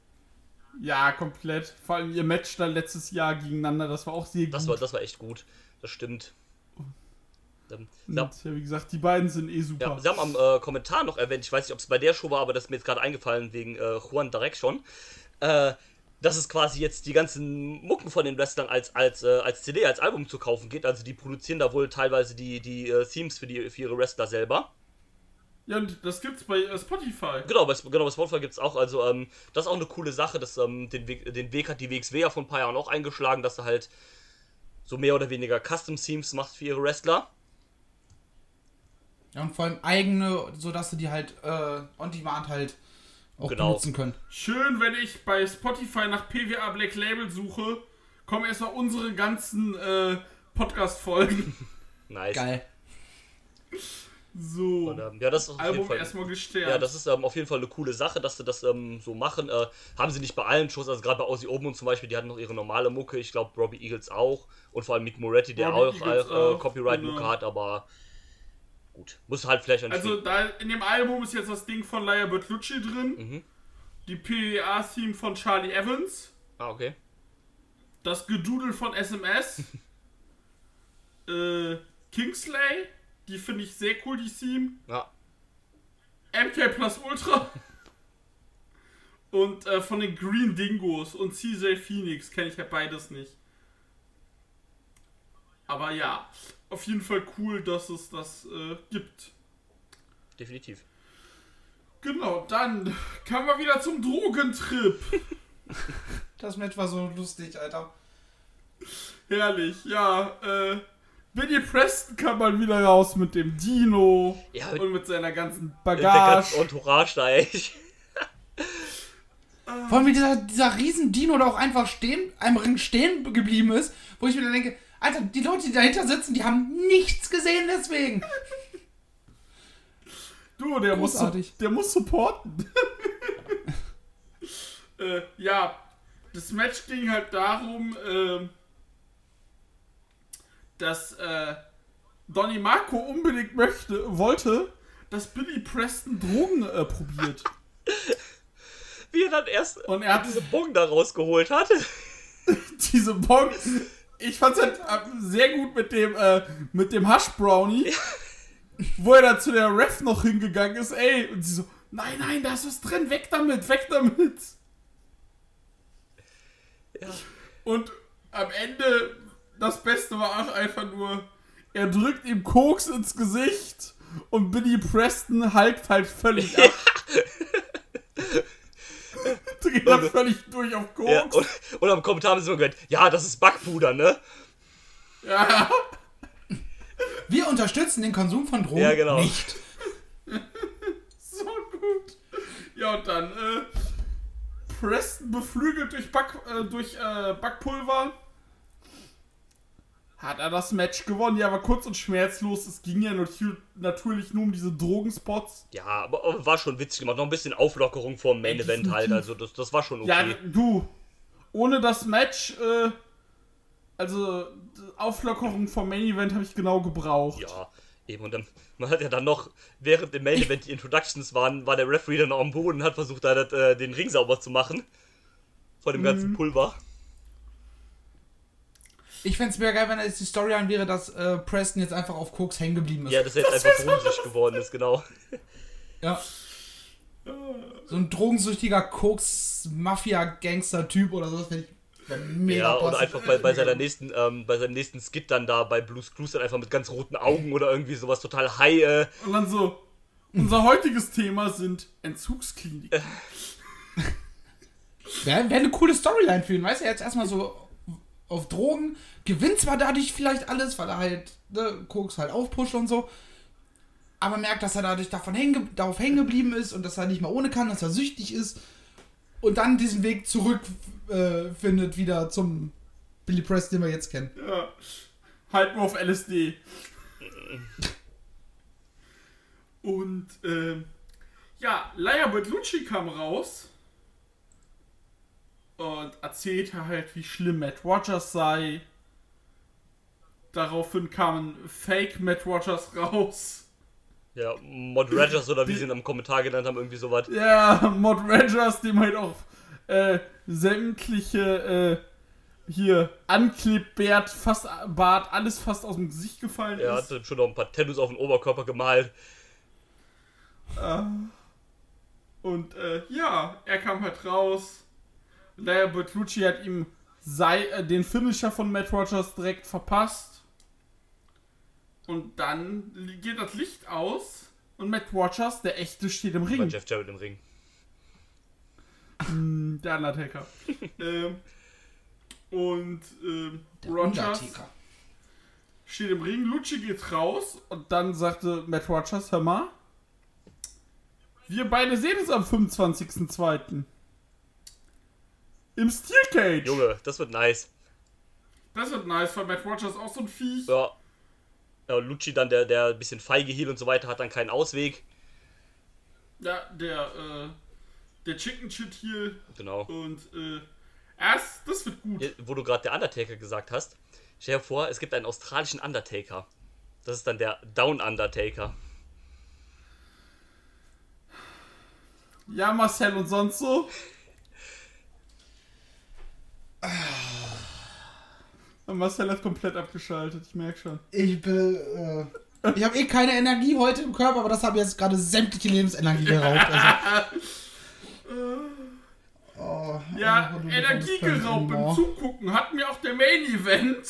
Ja, komplett. Vor allem ihr Match da letztes Jahr gegeneinander, das war auch sehr
Das
gut.
war, das war echt gut. Das stimmt. Ähm, ja,
wie gesagt, die beiden sind eh super.
ja, sie haben am äh, Kommentar noch erwähnt, ich weiß nicht, ob es bei der Show war, aber das ist mir jetzt gerade eingefallen wegen äh, Juan Direct schon. Äh, dass es quasi jetzt die ganzen Mucken von den Wrestlern als, als, äh, als CD, als Album zu kaufen geht. Also die produzieren da wohl teilweise die, die äh, Themes für, die, für ihre Wrestler selber.
Ja, und das gibt's bei äh, Spotify.
Genau, bei, genau, bei Spotify gibt es auch. Also ähm, das ist auch eine coole Sache. Dass, ähm, den, Weg, den Weg hat die WXW ja vor ein paar Jahren auch eingeschlagen, dass er halt so mehr oder weniger Custom-Themes macht für ihre Wrestler.
Ja, und vor allem eigene, sodass sie die halt äh, on demand halt auch
Genau.
benutzen können.
Schön, wenn ich bei Spotify nach PWA Black Label suche, kommen erstmal unsere ganzen äh, Podcast-Folgen.
Nice.
Geil.
So.
Und, ähm, ja, das ist auf jeden
Album
Fall.
erstmal gestärkt.
Ja, das ist ähm, auf jeden Fall eine coole Sache, dass sie das ähm, so machen. Äh, haben sie nicht bei allen Shows, also gerade bei Ozzy Oben zum Beispiel, die hatten noch ihre normale Mucke. Ich glaube, Robbie Eagles auch. Und vor allem Mick Moretti, der
Robbie
auch, äh,
auch,
Copyright-Mucke
genau.
hat, aber gut. Muss halt vielleicht an
Also da in dem Album ist jetzt das Ding von Laia Bertolucci drin.
Mhm.
Die PWA-Theme von Charlie Evans.
Ah, okay.
Das Gedudel von SMS. äh, Kingsley. Die finde ich sehr cool, die Theme.
Ja.
MK Plus Ultra. Und äh, von den Green Dingos und CJ Phoenix kenne ich ja beides nicht. Aber ja, auf jeden Fall cool, dass es das äh, gibt.
Definitiv.
Genau, dann kommen wir wieder zum Drogentrip.
Das Match war so lustig, Alter.
Herrlich, ja. Äh, Billy Preston kam mal wieder raus mit dem Dino
Ja,
und mit seiner ganzen
Der
Bagage.
ganze Entourage da, echt.
Vor allem, wie dieser, dieser riesen Dino da auch einfach stehen, einem Ring stehen geblieben ist, wo ich mir dann denke, Alter, die Leute, die dahinter sitzen, die haben nichts gesehen deswegen.
Du, der muss,
Großartig.
der muss supporten. äh, ja, das Match ging halt darum, ähm, dass äh, Donny Marco unbedingt möchte, wollte, dass Billy Preston Drogen äh, probiert.
Wie er dann erst
Und er hat
diese Bogen da rausgeholt hat.
diese Bon. Ich fand's halt äh, sehr gut mit dem, äh, mit dem Hush Brownie, wo er dann zu der Ref noch hingegangen ist, ey, und sie so, nein, nein, da ist was drin, weg damit, weg damit.
Ja.
Und am Ende, das Beste war auch einfach nur, er drückt ihm Koks ins Gesicht und Billy Preston halt halt völlig ab. Dreht er völlig durch auf Koks.
Ja, und, und am Kommentar haben sie immer gehört, ja, das ist Backpuder, ne?
ja.
Wir unterstützen den Konsum von Drogen
Ja, genau.
nicht.
So gut. Ja, und dann, äh, Preston beflügelt durch, Back, äh, durch äh, Backpulver. Hat er das Match gewonnen? Ja, aber kurz und schmerzlos. Es ging ja natür- natürlich nur um diese Drogenspots.
Ja, aber, war schon witzig gemacht. Noch ein bisschen Auflockerung vor dem Main Event halt. Also das, das war schon
Ja,
okay.
du, ohne das Match, äh, also Auflockerung vom Main Event habe ich genau gebraucht.
Ja, eben. Und dann, man hat ja dann noch, während im Main Event die Introductions waren, war der Referee dann noch am Boden und hat versucht, da das, äh, den Ring sauber zu machen. Von dem ganzen
Mhm.
Pulver.
Ich fände es mega geil, wenn jetzt die Storyline wäre, dass äh, Preston jetzt einfach auf Koks hängen geblieben ist.
Ja, dass er jetzt einfach drogensüchtig geworden ist, genau.
Ja. So ein drogensüchtiger Koks-Mafia-Gangster-Typ oder sowas, wenn ich wär mega
Ja, und
passend.
einfach bei, bei seiner nächsten, ähm, bei seinem nächsten Skit dann da bei Blues Clues dann einfach mit ganz roten Augen oder irgendwie sowas total high, äh,
Und dann so, unser heutiges Thema sind Entzugskliniken.
Wäre wär eine coole Storyline für ihn, weißt du? Er jetzt erstmal so auf Drogen, gewinnt zwar dadurch vielleicht alles, weil er halt ne, Koks halt aufpusht und so, aber merkt, dass er dadurch davon hängen, ge- darauf hängen geblieben ist und dass er nicht mehr ohne kann, dass er süchtig ist und dann diesen Weg zurück äh, findet wieder zum Billy Preston, den wir jetzt kennen.
Ja. Halt nur auf LSD. Und, ähm, ja, Laia Bertolucci kam raus und erzählte halt, wie schlimm Matt Rogers sei. Daraufhin kamen Fake Matt Rogers raus.
ja, Mod Rogers oder wie sie ihn am Kommentar genannt haben, irgendwie sowas.
Ja, Mod Rogers, dem halt auch äh, sämtliche äh, hier Anklebbart, fast Bart, alles fast aus dem Gesicht gefallen
Er
ist.
hatte schon noch ein paar Tattoos auf den Oberkörper gemalt.
Und äh, ja, er kam halt raus Naja, Bertolucci hat ihm sei, äh, den Finisher von Matt Rogers direkt verpasst. Und dann geht das Licht aus und Matt Rogers, der echte, steht im Ring.
Jeff Jarrett im Ring.
Hm, Der Undertaker. ähm, und ähm,
Der
Rogers
Undertaker.
steht im Ring, Lucci geht raus und dann sagte Matt Rogers, hör mal, wir beide sehen uns am 25.02. Im Steel Cage.
Junge, das wird nice.
Das wird nice, weil Matt Rogers auch so ein Viech.
Ja. Ja, Lucci dann, der, der ein bisschen feige hielt und so weiter, hat dann keinen Ausweg.
Ja, der, äh, der Chicken Shit Heel
Genau.
und, äh, erst, das wird gut.
Hier, Wo du gerade der Undertaker gesagt hast, stell dir vor, es gibt einen australischen Undertaker. Das ist dann der Down Undertaker.
Ja, Marcel und sonst so? Marcel hat komplett abgeschaltet, ich merke schon.
Ich bin. Äh, ich habe eh keine Energie heute im Körper, aber das habe jetzt gerade sämtliche Lebensenergie geraubt. Also. Oh,
Ja,
oh,
Energie geraubt beim. Zugucken hatten wir auch der Main Event.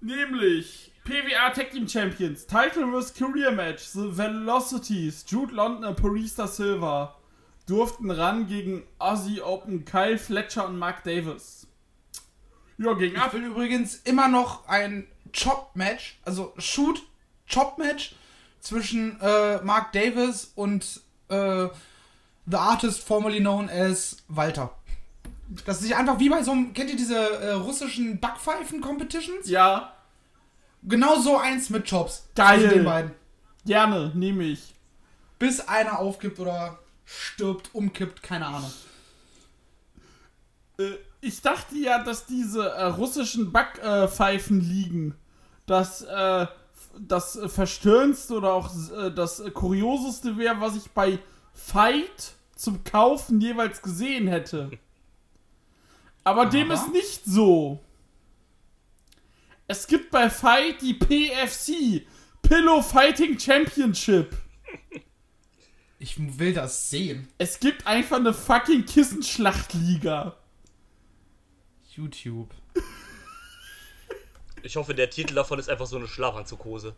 Nämlich PWA Tag Team Champions, Title vs. Career Match, The Velocities, Jude London, Parista Silva durften ran gegen Aussie Open, Kyle Fletcher und Mark Davis. Ja, gegen
Ich
ab.
will übrigens immer noch ein Chop-Match, also Shoot-Chop-Match zwischen äh, Mark Davis und äh, The Artist formerly known as Walter. Das ist einfach wie bei so einem, kennt ihr diese äh, russischen Backpfeifen-Competitions?
Ja,
Genau so eins mit Chops.
Geil.
Den beiden.
gerne, nehme ich.
Bis einer aufgibt oder stirbt, umkippt, keine Ahnung.
Äh, ich dachte ja, dass diese äh, russischen Backpfeifen liegen. Das, äh, das verstörendste oder auch äh, das kurioseste wäre, was ich bei Fight zum Kaufen jeweils gesehen hätte. Aber dem
Aber?
ist nicht so. Es gibt bei Fight die PFC, Pillow Fighting Championship.
Ich will das sehen.
Es gibt einfach eine fucking Kissenschlachtliga.
YouTube.
Ich hoffe, der Titel davon ist einfach so eine Schlafanzughose.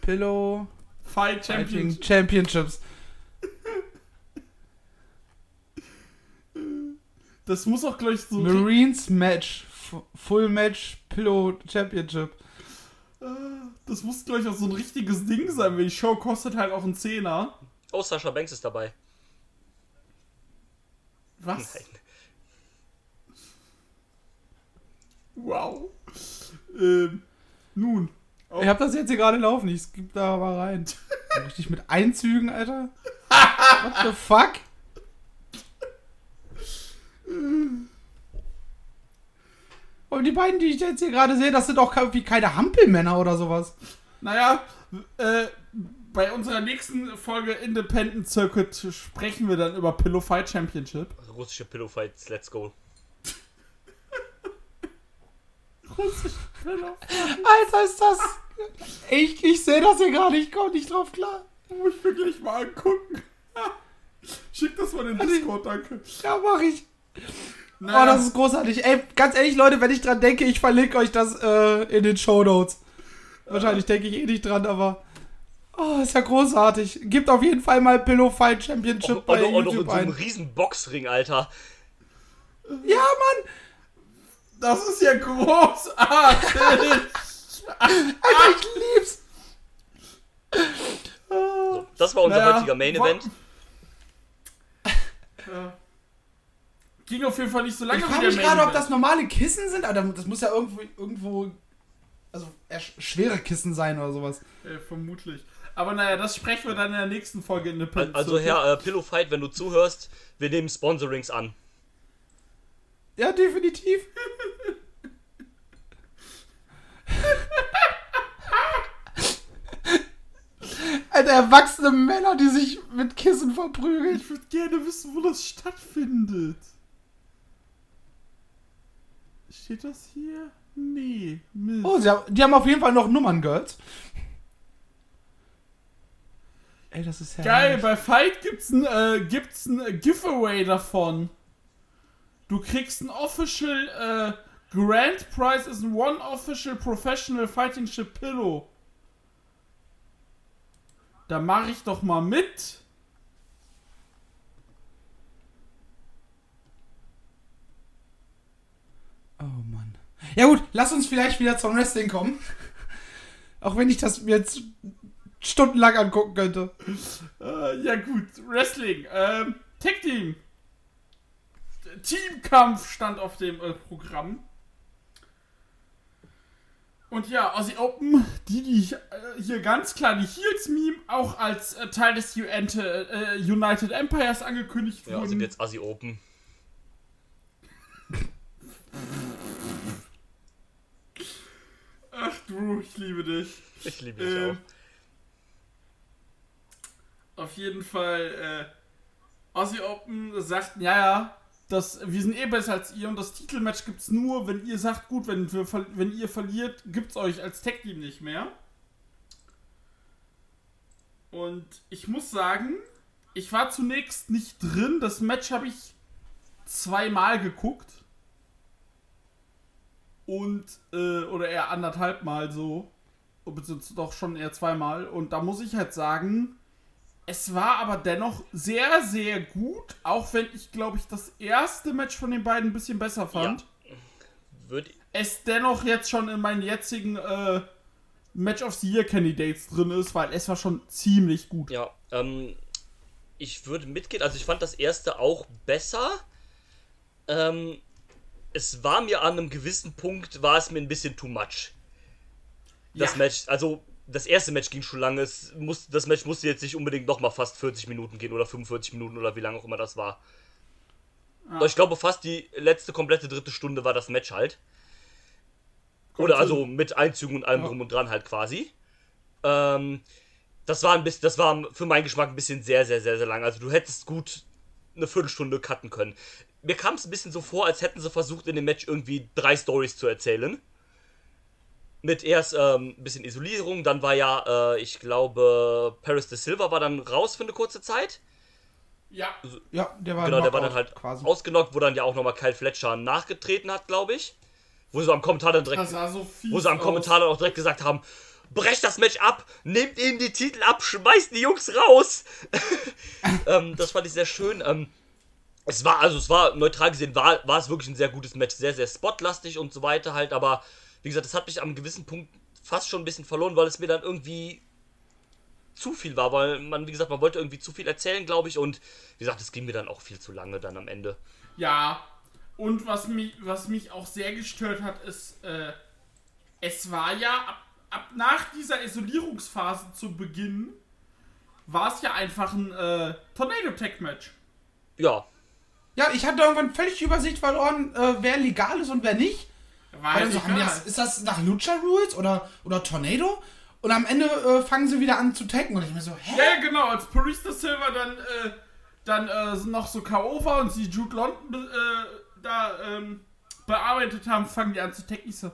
Pillow
Fight Championship.
Championships.
Das muss auch gleich so.
Marines Match. F Full Match Pillow Championship.
Das muss gleich auch so ein richtiges Ding sein, weil die Show kostet halt auch einen Zehner.
Oh, Sascha Banks ist dabei.
Was?
Nein.
Wow. Ähm, nun.
Ich hab das jetzt hier gerade laufen. Ich skipp da mal rein. Richtig mit Einzügen, Alter. What the fuck? Und die beiden, die ich jetzt hier gerade sehe, das sind auch wie keine Hampelmänner oder sowas.
Naja, äh, bei unserer nächsten Folge Independent Circuit sprechen wir dann über Pillow Fight Championship.
Russische Pillow Fights, let's go.
Russisch Pillow.
Alter, ist das. Ich, ich sehe das hier gerade, ich komme nicht drauf klar.
Muss ich mir gleich mal angucken. Schick das mal in den Discord, danke.
Ja, mach ich.
Naja,
Oh, das ist großartig. Ey, ganz ehrlich, Leute, wenn ich dran denke, ich verlinke euch das äh, in den Show Notes. Wahrscheinlich denke ich eh nicht dran, aber. Oh, ist ja großartig. Gibt auf jeden Fall mal Pillow Fight Championship
Und,
bei
und, und noch in
YouTube
so einem
ein.
riesen Boxring, Alter.
Ja, Mann!
das ist ja großartig.
Alter, ich lieb's!
So, das war unser
Naja,
heutiger Main Event.
Ja. Ging auf jeden Fall nicht so lange
Ich frage
der
mich gerade, ob das normale Kissen sind, aber das muss ja irgendwo, irgendwo also schwere Kissen sein oder sowas.
Äh, vermutlich. Aber naja, das sprechen wir dann in der nächsten Folge Independent
Also,
Circuit.
Herr äh, Pillow Fight, wenn du zuhörst, wir nehmen Sponsorings an.
Ja, definitiv. Alter, erwachsene Männer, die sich mit Kissen verprügeln.
Ich würde gerne wissen, wo das stattfindet. Steht das hier? Nee. Mist.
Oh, sie haben, die haben auf jeden Fall noch Nummern, Girls. Ey, das ist ja.
Geil, bei Fight gibt's ein, äh, gibt's ein Giveaway davon. Du kriegst ein Official, äh, Grand Prize is one Official Professional Fighting Ship Pillow. Da mache ich doch mal mit.
Ja gut, lass uns vielleicht wieder zum Wrestling kommen. Auch wenn ich das mir jetzt stundenlang angucken könnte.
Äh, ja gut, Wrestling. Ähm, Tag Team. Teamkampf stand auf dem äh, Programm. Und ja, Aussie Open, die, die äh, hier ganz klar die Heels-Meme auch als äh, Teil des UN äh, United Empires angekündigt
Ja,
wurden.
sind jetzt Assi Open.
Du, ich liebe dich.
Ich liebe dich
Ähm, Auf jeden Fall, äh, Aussie Open sagten, ja, ja, das, wir sind eh besser als ihr und das Titelmatch gibt's nur, wenn ihr sagt, gut, wenn, wir, wenn ihr verliert, gibt's euch als Tag Team nicht mehr. Und ich muss sagen, ich war zunächst nicht drin. Das Match habe ich zweimal geguckt. Und, äh, oder eher anderthalb Mal so. Beziehungsweise doch schon eher zweimal. Und da muss ich halt sagen, es war aber dennoch sehr, sehr gut. Auch wenn ich, glaube ich, das erste Match von den beiden ein bisschen besser fand.
Würde
Es dennoch jetzt schon in meinen jetzigen äh, Match of the Year Candidates drin ist, weil es war schon ziemlich gut.
Ja, ähm, ich würde mitgehen. Also ich fand das erste auch besser. Ähm, es war mir an einem gewissen Punkt, war es mir ein bisschen too much. Das
Ja.
Match, also das erste Match ging schon lange. Es muss, das Match musste jetzt nicht unbedingt nochmal fast 40 Minuten gehen oder 45 Minuten oder wie lange auch immer das war. Aber Ich glaube fast die letzte komplette dritte Stunde war das Match halt. Oder also mit Einzügen und allem
Ja.
drum und dran halt quasi. Ähm, das war ein bisschen, das war für meinen Geschmack ein bisschen sehr, sehr, sehr, sehr lang. Also du hättest gut eine Viertelstunde cutten können. Mir kam es ein bisschen so vor, als hätten sie versucht, in dem Match irgendwie drei Stories zu erzählen. Mit erst ähm, ein bisschen Isolierung, dann war ja, äh, ich glaube, Paris de Silva war dann raus für eine kurze Zeit.
Ja.
Ja, der war,
Genau, der war dann halt
quasi.
ausgenockt, wo dann ja auch nochmal Kyle Fletcher nachgetreten hat, glaube ich. Wo sie am Kommentar dann direkt
so
wo sie am. Kommentar dann auch direkt gesagt haben, brecht das Match ab, nehmt ihnen die Titel ab, schmeißt die Jungs raus. ähm, das fand ich sehr schön. Ähm, es war, also es war neutral gesehen, war, war es wirklich ein sehr gutes Match, sehr, sehr spotlastig und so weiter halt, aber wie gesagt, das hat mich am gewissen Punkt fast schon ein bisschen verloren, weil es mir dann irgendwie zu viel war, weil man, wie gesagt, man wollte irgendwie zu viel erzählen, glaube ich, und wie gesagt, es ging mir dann auch viel zu lange dann am Ende.
Ja. Und was mich, was mich auch sehr gestört hat, ist, äh, es war ja ab, ab nach dieser Isolierungsphase zu Beginn, war es ja einfach ein äh, Tornado-Tech-Match.
Ja,
Ja, ich hatte irgendwann völlig die Übersicht verloren, äh, wer legal ist und wer nicht.
War
Weil dann so, haben die
egal.
das, ist das nach Lucha Rules oder, oder Tornado? Und am Ende äh, fangen sie wieder an zu taggen. Und ich mir so, hä?
Ja, genau, als Parista Silver dann, äh, dann äh, noch so K.O. war und sie Jude London äh, da ähm, bearbeitet haben, fangen die an zu tacken. Ich so,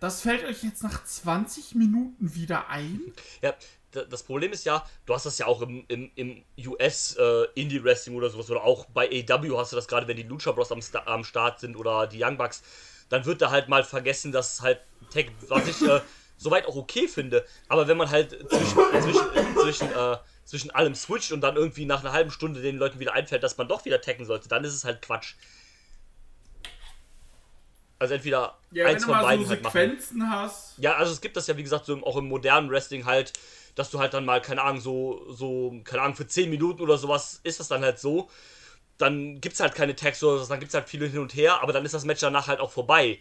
das fällt euch jetzt nach 20 Minuten wieder ein?
Ja, das Problem ist ja, du hast das ja auch im, im, im US äh, Indie Wrestling oder sowas oder auch bei AW hast du das gerade, wenn die Lucha Bros am, Sta am Start sind oder die Young Bucks, dann wird da halt mal vergessen, dass halt Tag, was ich äh, soweit auch okay finde, aber wenn man halt zwischen, zwischen, zwischen, äh, zwischen allem switcht und dann irgendwie nach einer halben Stunde den Leuten wieder einfällt, dass man doch wieder taggen sollte, dann ist es halt Quatsch. Also entweder
Ja, wenn
eins
du
von
mal
beiden
so
halt machen.
Hast.
Ja, also es gibt das ja, wie gesagt, so im, auch im modernen Wrestling halt, dass du halt dann mal, keine Ahnung, so, so, keine Ahnung, für 10 Minuten oder sowas ist das dann halt so. Dann gibt's halt keine Tags oder so, dann gibt's halt viele hin und her, aber dann ist das Match danach halt auch vorbei.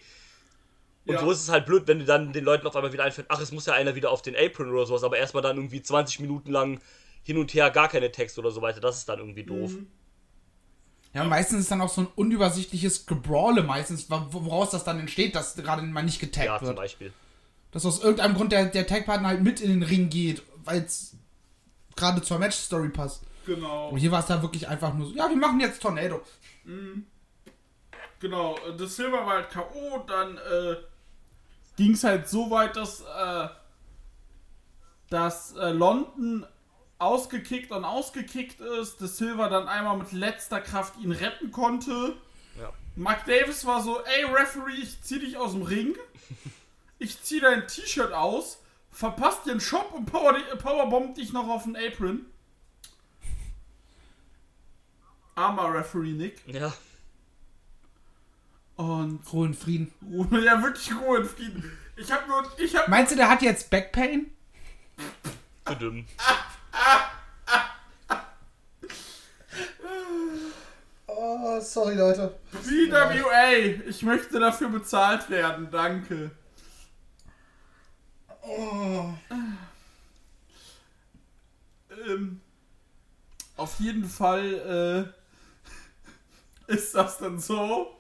Und
Ja.
so ist es halt blöd, wenn du dann den Leuten auf einmal wieder einfällt, ach, es muss ja einer wieder auf den Apron oder sowas, aber erstmal dann irgendwie 20 Minuten lang hin und her gar keine Tags oder so weiter. Das ist dann irgendwie doof.
Ja, meistens ist dann auch so ein unübersichtliches Gebrawle meistens, woraus das dann entsteht, dass gerade mal nicht getaggt
Ja, zum
wird.
Beispiel.
Dass aus irgendeinem Grund der, der Tagpartner halt mit in den Ring geht, weil es gerade zur Matchstory passt.
Genau.
Und hier war es da wirklich einfach nur so, ja, wir machen jetzt Tornado.
Genau, äh, das Silver war halt K.O., dann äh, ging es halt so weit, dass, äh, dass äh, London ausgekickt und ausgekickt ist, dass Silver dann einmal mit letzter Kraft ihn retten konnte.
Ja.
Mark Davis war so, ey Referee, ich zieh dich aus dem Ring. Ich zieh dein T-Shirt aus, verpasst dir einen Shop und power, powerbomb dich noch auf den Apron. Armer Referee Nick.
Ja.
Und
Ruhe in Frieden.
ja, wirklich Ruhe und Frieden. Ich hab nur, ich hab
Meinst du, der hat jetzt Backpain?
Zu dünn.
Oh, sorry, Leute.
BWA. Ich möchte dafür bezahlt werden, danke.
Oh.
Ähm, auf jeden Fall äh, ist das dann so,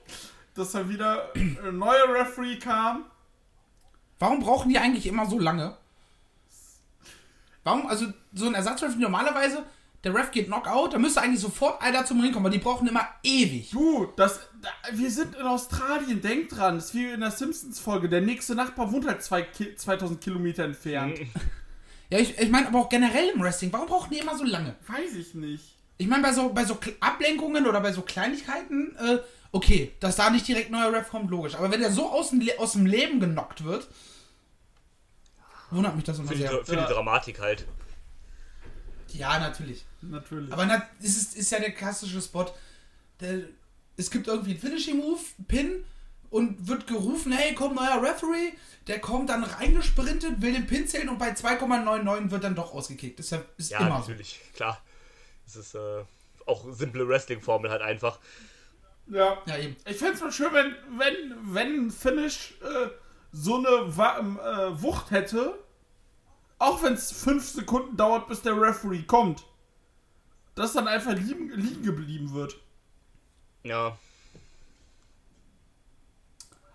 dass dann wieder ein neuer Referee kam.
Warum brauchen die eigentlich immer so lange? Warum, also so ein Ersatzref normalerweise, der Ref geht Knockout, da müsste eigentlich sofort einer zum Ring kommen, aber die brauchen immer ewig.
Du, das, da, wir sind in Australien, denk dran, das ist wie in der Simpsons-Folge. Der nächste Nachbar wohnt halt zwei, Ki 2000 Kilometer entfernt.
Ja, ich, ich meine aber auch generell im Wrestling, warum brauchen die immer so lange?
Weiß ich nicht.
Ich meine, bei so, bei so Ablenkungen oder bei so Kleinigkeiten, äh, okay, dass da nicht direkt neuer Ref kommt, logisch. Aber wenn der so aus dem, aus dem Leben genockt wird, wundert mich das immer
Für die,
sehr.
für die Dramatik halt.
Ja, natürlich.
Natürlich.
Aber na, es ist, ist ja der klassische Spot. Der, es gibt irgendwie einen Finishing Move, Pin, und wird gerufen, hey, komm, neuer Referee. Der kommt dann reingesprintet, will den Pin zählen und bei 2,99 wird dann doch ausgekickt. Ist ja ist
Ja,
immer so.
natürlich, klar. Das ist äh, auch simple Wrestling-Formel halt einfach.
ja.
Ja, eben.
Ich fände es mal schön, wenn, wenn, wenn ein Finish äh, so eine Wa äh, Wucht hätte, auch wenn es fünf Sekunden dauert, bis der Referee kommt, dass dann einfach liegen, liegen geblieben wird.
Ja.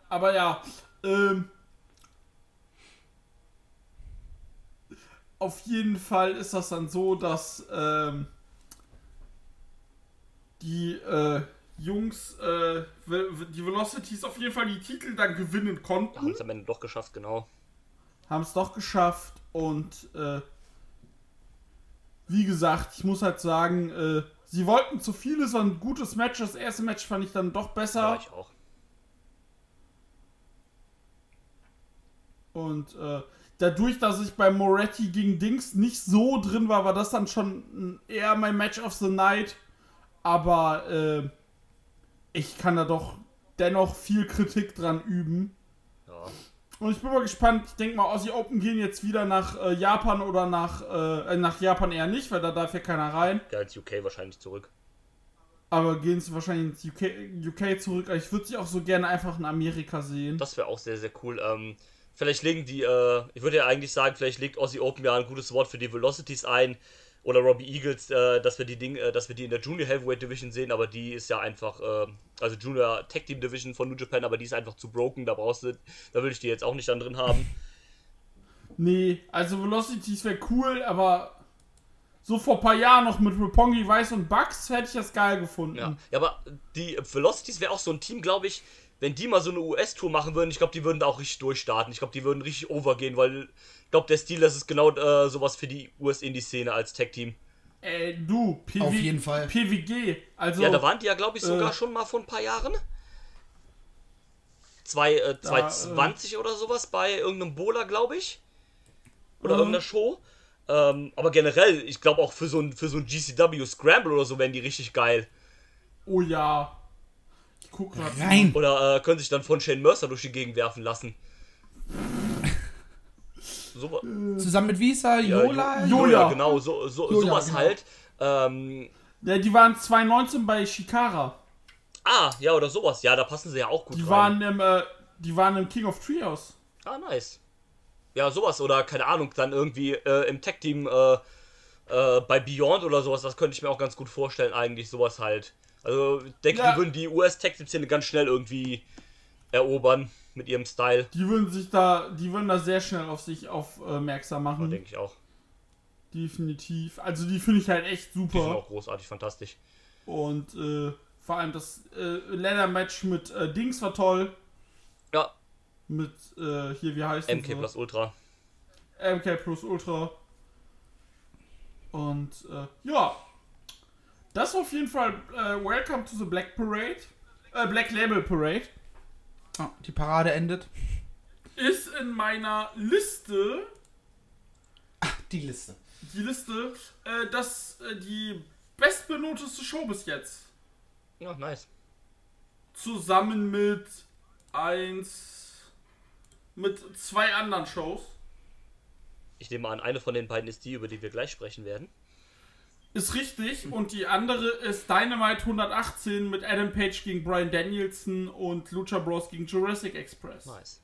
Aber ja, ähm, auf jeden Fall ist das dann so, dass ähm, die äh, Jungs, äh, die Velocities auf jeden Fall die Titel dann gewinnen konnten.
Haben es am Ende doch geschafft, genau.
haben es doch geschafft und äh, wie gesagt, ich muss halt sagen, äh, sie wollten zu viel, es war ein gutes Match. Das erste Match fand ich dann doch
Ja,
besser
ich auch.
und äh, dadurch, dass ich bei Moretti gegen Dings nicht so drin war, war das dann schon eher mein Match of the Night. Aber äh, ich kann da doch dennoch viel Kritik dran üben.
Ja.
Und ich bin mal gespannt. Ich denke mal, Aussie Open gehen jetzt wieder nach äh, Japan oder nach, äh, nach Japan eher nicht, weil da darf ja keiner rein.
Ja, ins UK wahrscheinlich zurück.
Aber gehen sie wahrscheinlich ins UK, UK zurück. Ich würde sie auch so gerne einfach in Amerika sehen.
Das wäre auch sehr, sehr cool. Ähm, vielleicht legen die, äh, ich würde ja eigentlich sagen, vielleicht legt Aussie Open ja ein gutes Wort für die Velocities ein. Oder Robbie Eagles, äh, dass wir die Ding, äh, dass wir die in der Junior Heavyweight Division sehen, aber die ist ja einfach, äh, also Junior Tag Team Division von New Japan, aber die ist einfach zu broken, da brauchst du, da will ich die jetzt auch nicht dann drin haben.
Nee, also Velocities wäre cool, aber so vor ein paar Jahren noch mit Roppongi, Weiß und Bugs hätte ich das geil gefunden.
Ja, ja aber die Velocities wäre auch so ein Team, glaube ich, wenn die mal so eine US-Tour machen würden, ich glaube, die würden da auch richtig durchstarten. Ich glaube, die würden richtig overgehen, weil glaube, der Stil, das ist genau äh, sowas für die US-Indie-Szene als Tag-Team.
Ey, du, PW,
Auf jeden Fall.
PWG. Also,
Ja, da waren die ja, glaube ich, sogar
äh,
schon mal vor ein paar Jahren. Zwei, äh, 2020 oder sowas bei irgendeinem Bowler, glaube ich. Oder
Mhm.
irgendeiner Show. Ähm, aber generell, ich glaube auch für so ein, für so ein GCW Scramble oder so wären die richtig geil.
oh ja. Ich guck grad.
Rein.
Oder äh, können sich dann von Shane Mercer durch die Gegend werfen lassen. So,
Zusammen mit Visa,
ja,
Yola.
Jo-
Jola.
genau, so, so,
Jola,
sowas
genau.
halt. Ähm,
Ja, die waren 2019 bei Shikara.
ah, ja, oder sowas. Ja, da passen sie ja auch gut
Die
rein.
waren im, äh, die waren im King of Trios.
Ah, nice. Ja, sowas oder keine Ahnung, dann irgendwie äh, im Tech-Team äh, äh, bei Beyond oder sowas, das könnte ich mir auch ganz gut vorstellen, eigentlich sowas halt. Also, ich denke,
Ja.
die würden die US-Tech-Team-Szene ganz schnell irgendwie erobern mit ihrem Style.
Die würden sich da, die würden da sehr schnell auf sich aufmerksam
Ja,
machen.
denke ich auch.
Definitiv. Also die finde ich halt echt
Die sind
super.
auch großartig, fantastisch.
Und äh, vor allem das äh, Leather-Match mit äh, Dings war toll.
Ja,
Mit, äh, hier, wie heißt
MK plus Ultra.
MK plus Ultra. Und äh, ja, das auf jeden Fall äh, Welcome to the Black Parade. Äh, Black Label Parade.
Ah, die Parade endet.
Ist in meiner Liste,
Die Liste.
die Liste, äh, das äh, die bestbenoteste Show bis jetzt.
Ja, nice.
Zusammen mit eins, mit zwei anderen Shows.
Ich nehme an, eine von den beiden ist die, über die wir gleich sprechen werden.
Ist richtig. Und die andere ist Dynamite 118 mit Adam Page gegen Brian Danielson und Lucha Bros gegen Jurassic Express.
Nice.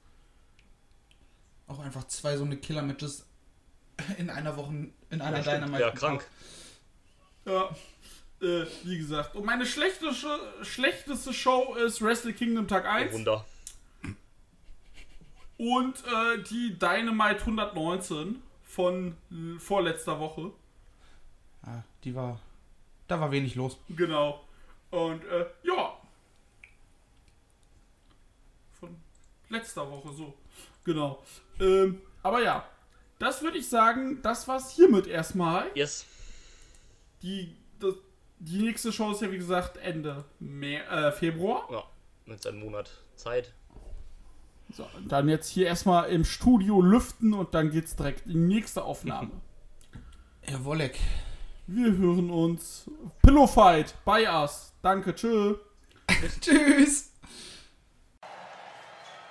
Auch einfach zwei so eine Killer-Matches in einer Woche, in einer
Ja, stimmt.
Dynamite.
ja krank.
Ja. Äh, wie gesagt. Und meine schlechteste, schlechteste Show ist Wrestle Kingdom Tag 1
Wunder.
und äh, die Dynamite 119 von äh, vorletzter Woche.
Die war. Da war wenig los.
Genau. Und äh, ja. Von letzter Woche so. Genau. Ähm, aber ja. Das würde ich sagen, das war's hiermit erstmal.
Yes.
Die, das, die nächste Show ist ja wie gesagt Ende Mer äh, Februar.
Ja, mit einem Monat Zeit.
So, dann jetzt hier erstmal im Studio lüften und dann geht's direkt in die nächste Aufnahme.
Herr Wolleck.
Wir hören uns. Pillow Fight bei us. Danke, tschö.
Tschüss.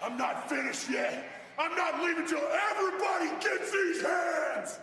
I'm not finished yet. I'm not leaving till everybody gets these hands.